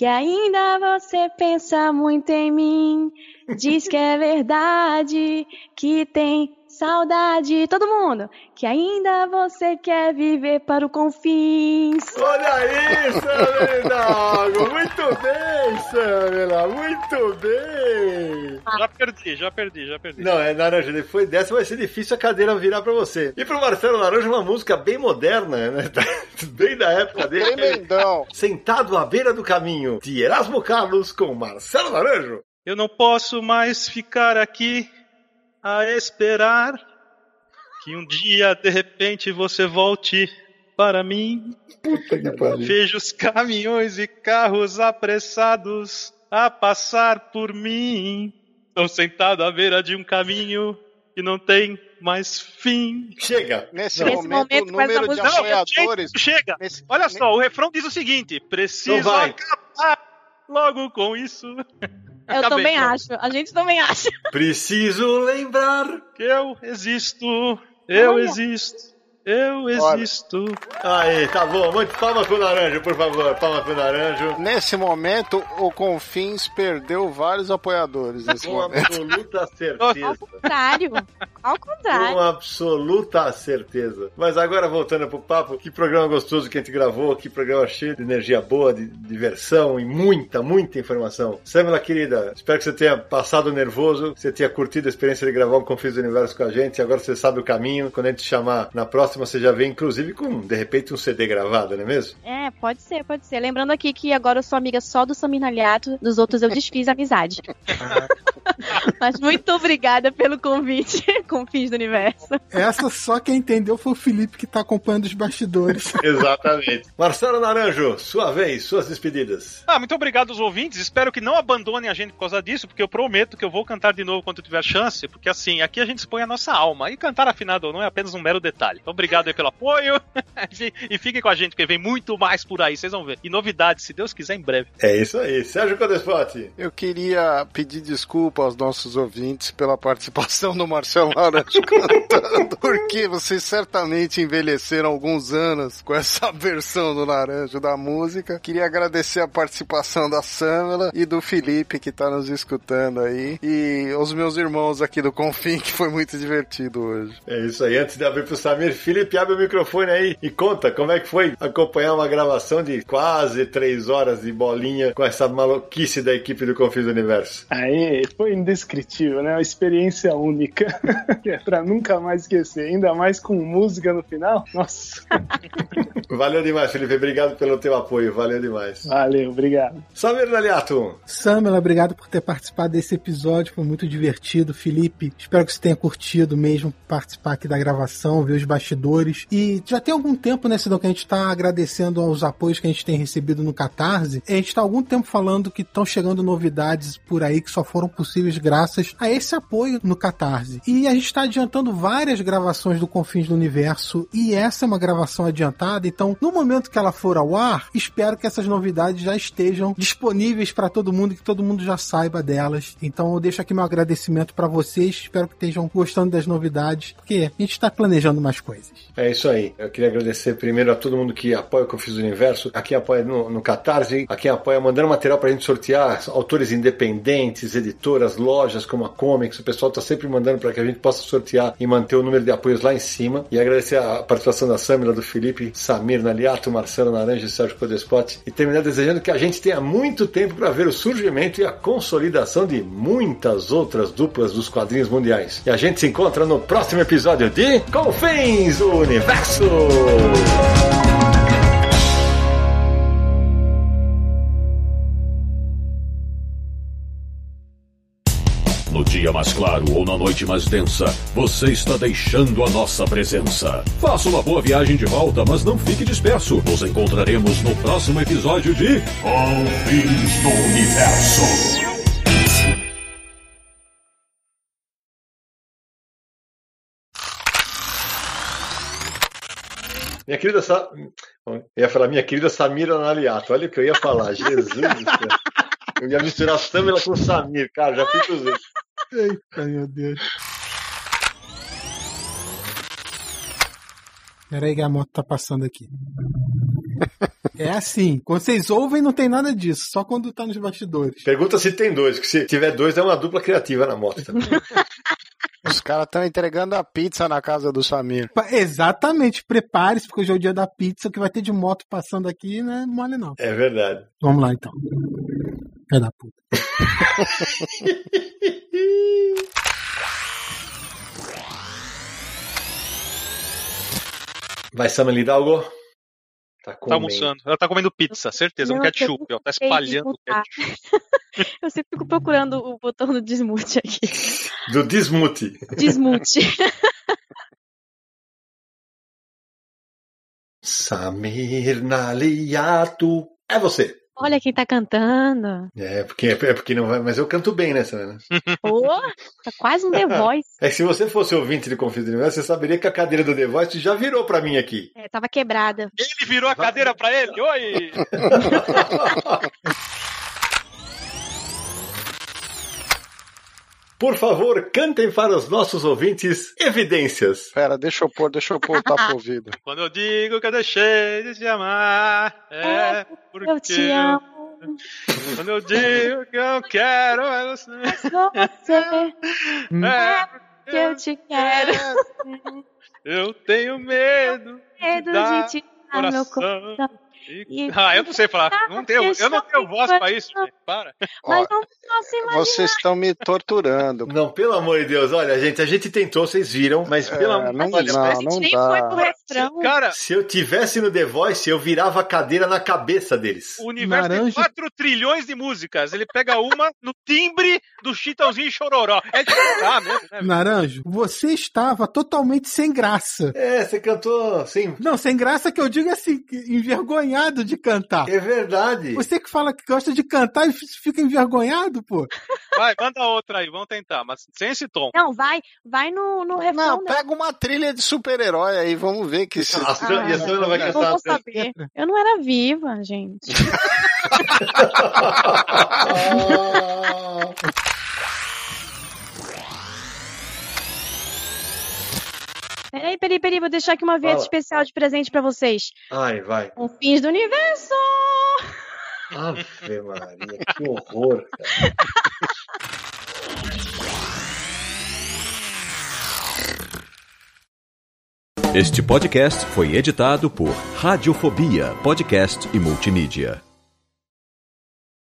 que ainda você pensa muito em mim. Diz que é verdade, que tem saudade, todo mundo, que ainda você quer viver para o confins. Olha Samela Hidalgo! Muito bem, Samela! Muito bem! Já perdi, já perdi, já perdi. Não, é Naranja, depois dessa vai ser difícil a cadeira virar pra você. E pro Marcelo Naranja, uma música bem moderna, né? [laughs] Bem da época dele. Tremendão. Sentado à beira do caminho, de Erasmo Carlos com Marcelo Naranjo. Eu não posso mais ficar aqui a esperar que um dia de repente você volte para mim. Puta que pariu. Vejo os caminhões e carros apressados a passar por mim. Estou sentado à beira de um caminho que não tem mais fim. Chega! Nesse Nesse momento, momento, o número de música- apoiadores. Gente, chega! nesse- Olha só, o refrão diz o seguinte: Não preciso acabar logo com isso. Eu Acabei, também pronto. acho, a gente também acha. [laughs] Preciso lembrar. Que eu existo, eu Olha. existo, eu Olha. existo. Aí, tá bom. Muito palma pro Naranjo, por favor. Palma pro Naranjo. Nesse momento, o Confins perdeu vários apoiadores. Nesse Com momento. absoluta Ao certeza. contrário. Ao contrário. Com absoluta certeza. Mas agora voltando pro papo, que programa gostoso que a gente gravou, que programa cheio de energia boa, de diversão e muita, muita informação. Samela, querida, espero que você tenha passado nervoso, que você tenha curtido a experiência de gravar um Confis do Universo com a gente. Agora você sabe o caminho. Quando a gente te chamar na próxima, você já vem, inclusive, com, de repente, um CD gravado, não é mesmo? É, pode ser, pode ser. Lembrando aqui que agora eu sou amiga só do Samir Naliato, dos outros eu desfiz a amizade. [laughs] Mas muito obrigada pelo convite, Confins do Universo. Essa só quem entendeu foi o Felipe que tá acompanhando os bastidores. [laughs] Exatamente. Marcelo Naranjo, sua vez, suas despedidas. Ah, muito obrigado aos ouvintes. Espero que não abandonem a gente por causa disso, porque eu prometo que eu vou cantar de novo quando eu tiver chance, porque assim, aqui a gente expõe a nossa alma. E cantar afinado ou não é apenas um mero detalhe. Então, obrigado aí pelo apoio. [laughs] e fiquem com a gente, porque vem muito mais por aí, vocês vão ver. E novidades, se Deus quiser, em breve. É isso aí. Sérgio Codespot. Eu queria pedir desculpa aos nossos ouvintes pela participação do Marcelo Cantando, [laughs] porque vocês certamente envelheceram alguns anos com essa [laughs] versão do Naranjo da música. Queria agradecer a participação da Samela e do Felipe que tá nos escutando aí, e os meus irmãos aqui do Confim, que foi muito divertido hoje. É isso aí. Antes de abrir pro Samir, Felipe, abre o microfone aí e conta como é que foi acompanhar uma gravação de quase três horas de bolinha com essa maluquice da equipe do Confis do Universo. Aí, foi indescritível, né? Uma experiência única. [laughs] [laughs] pra nunca mais esquecer, ainda mais com música no final. Nossa. [laughs] Valeu demais, Felipe. Obrigado pelo teu apoio. Valeu demais. Valeu, obrigado. Samir Naliato. Samela, obrigado por ter participado desse episódio. Foi muito divertido. Felipe, espero que você tenha curtido mesmo participar aqui da gravação, ver os bastidores. E já tem algum tempo, né, Sidão, que a gente tá agradecendo aos apoios que a gente tem recebido no Catarse. A gente tá há algum tempo falando que estão chegando novidades por aí que só foram possíveis graças a esse apoio no Catarse. E a gente está adiantando várias gravações do Confins do Universo e essa é uma gravação adiantada, então no momento que ela for ao ar, espero que essas novidades já estejam disponíveis para todo mundo, que todo mundo já saiba delas. Então eu deixo aqui meu agradecimento para vocês, espero que estejam gostando das novidades, porque a gente está planejando mais coisas. É isso aí. Eu queria agradecer primeiro a todo mundo que apoia o Confins do Universo, a quem apoia no, no Catarse, a quem apoia mandando material pra gente sortear, autores independentes, editoras, lojas como a Comics, o pessoal tá sempre mandando para que a gente possa sortear e manter o número de apoios lá em cima. E agradecer a participação da Samira, do Felipe, Samir Naliato, Marcelo Naranja e Sérgio Codespot. E terminar desejando que a gente tenha muito tempo para ver o surgimento e a consolidação de muitas outras duplas dos quadrinhos mundiais. E a gente se encontra no próximo episódio de Confins do Universo! Mais claro ou na noite mais densa, você está deixando a nossa presença. Faça uma boa viagem de volta, mas não fique disperso. Nos encontraremos no próximo episódio de Confins do Universo. Minha querida Sa... Eu ia falar minha querida Samira Naliato. Olha o que eu ia falar. [laughs] Jesus. Eu ia misturar Samira com Samir, cara, já fico usando. Eita, meu Deus. Peraí que a moto tá passando aqui. É assim, quando vocês ouvem não tem nada disso, só quando tá nos bastidores. Pergunta se tem dois, que se tiver dois é uma dupla criativa na moto também. [laughs] Os caras estão entregando a pizza na casa do Samir. Exatamente, prepare-se, porque hoje é o dia da pizza, o que vai ter de moto passando aqui não é mole não. É verdade. Vamos lá então. Pé da puta. [laughs] Vai, Samir Hidalgo? Tá Tá comendo. almoçando. Ela tá comendo pizza, certeza, Não, com ketchup, ó. Tá espalhando ketchup. [laughs] Eu sempre fico procurando o botão do desmute aqui. Do Dismute. Desmute. [laughs] Samir Naliato. É você. Olha quem tá cantando. É, porque, é porque não vai. Mas eu canto bem né? [laughs] Ô, tá quase um The Voice. [laughs] É que se você fosse ouvinte de Confins do Universo, você saberia que a cadeira do The Voice já virou pra mim aqui. É, tava quebrada. Ele virou a cadeira pra ele. Oi! [laughs] Por favor, cantem para os nossos ouvintes evidências. Pera, deixa eu pôr, deixa eu pôr o tapa ouvido. [laughs] Quando eu digo que eu deixei de te amar, é porque Eu te amo. Quando eu digo que eu quero, é você. Você É que eu te quero. Eu tenho medo. Medo de te dar meu coração. coração. E- [laughs] Ah, eu não sei falar. Não tenho, eu não tenho voz pra isso, gente. Para. Mas não posso imaginar. vocês estão me torturando. Não, pelo amor de Deus, olha, gente, a gente tentou, vocês viram, mas pelo É, amor não, olha, não, a gente não nem foi dá. pro refrão. Cara, Se eu tivesse no The Voice, eu virava a cadeira na cabeça deles. o universo tem 4 trilhões de músicas. Ele pega uma no timbre do Chitãozinho e Chororó. É de chorar mesmo, né? Naranjo, você estava totalmente sem graça. É, você cantou assim. Não, sem graça que eu digo assim, envergonhado de cantar. É verdade. Você que fala que gosta de cantar e fica envergonhado, pô. Vai, manda outra aí, vamos tentar, mas sem esse tom. Não, vai, vai no, no refrão. Não, né? pega uma trilha de super-herói aí, vamos ver que se... A Sam- e a Sam vai eu cantar. vou saber. Eu não era viva, gente. [laughs] [laughs] Peraí, peraí, peraí, vou deixar aqui uma vinheta Fala. especial de presente pra vocês. Ai, vai. Com fins do universo! Ave Maria, que horror, cara. Este podcast foi editado por Radiofobia, podcast e multimídia.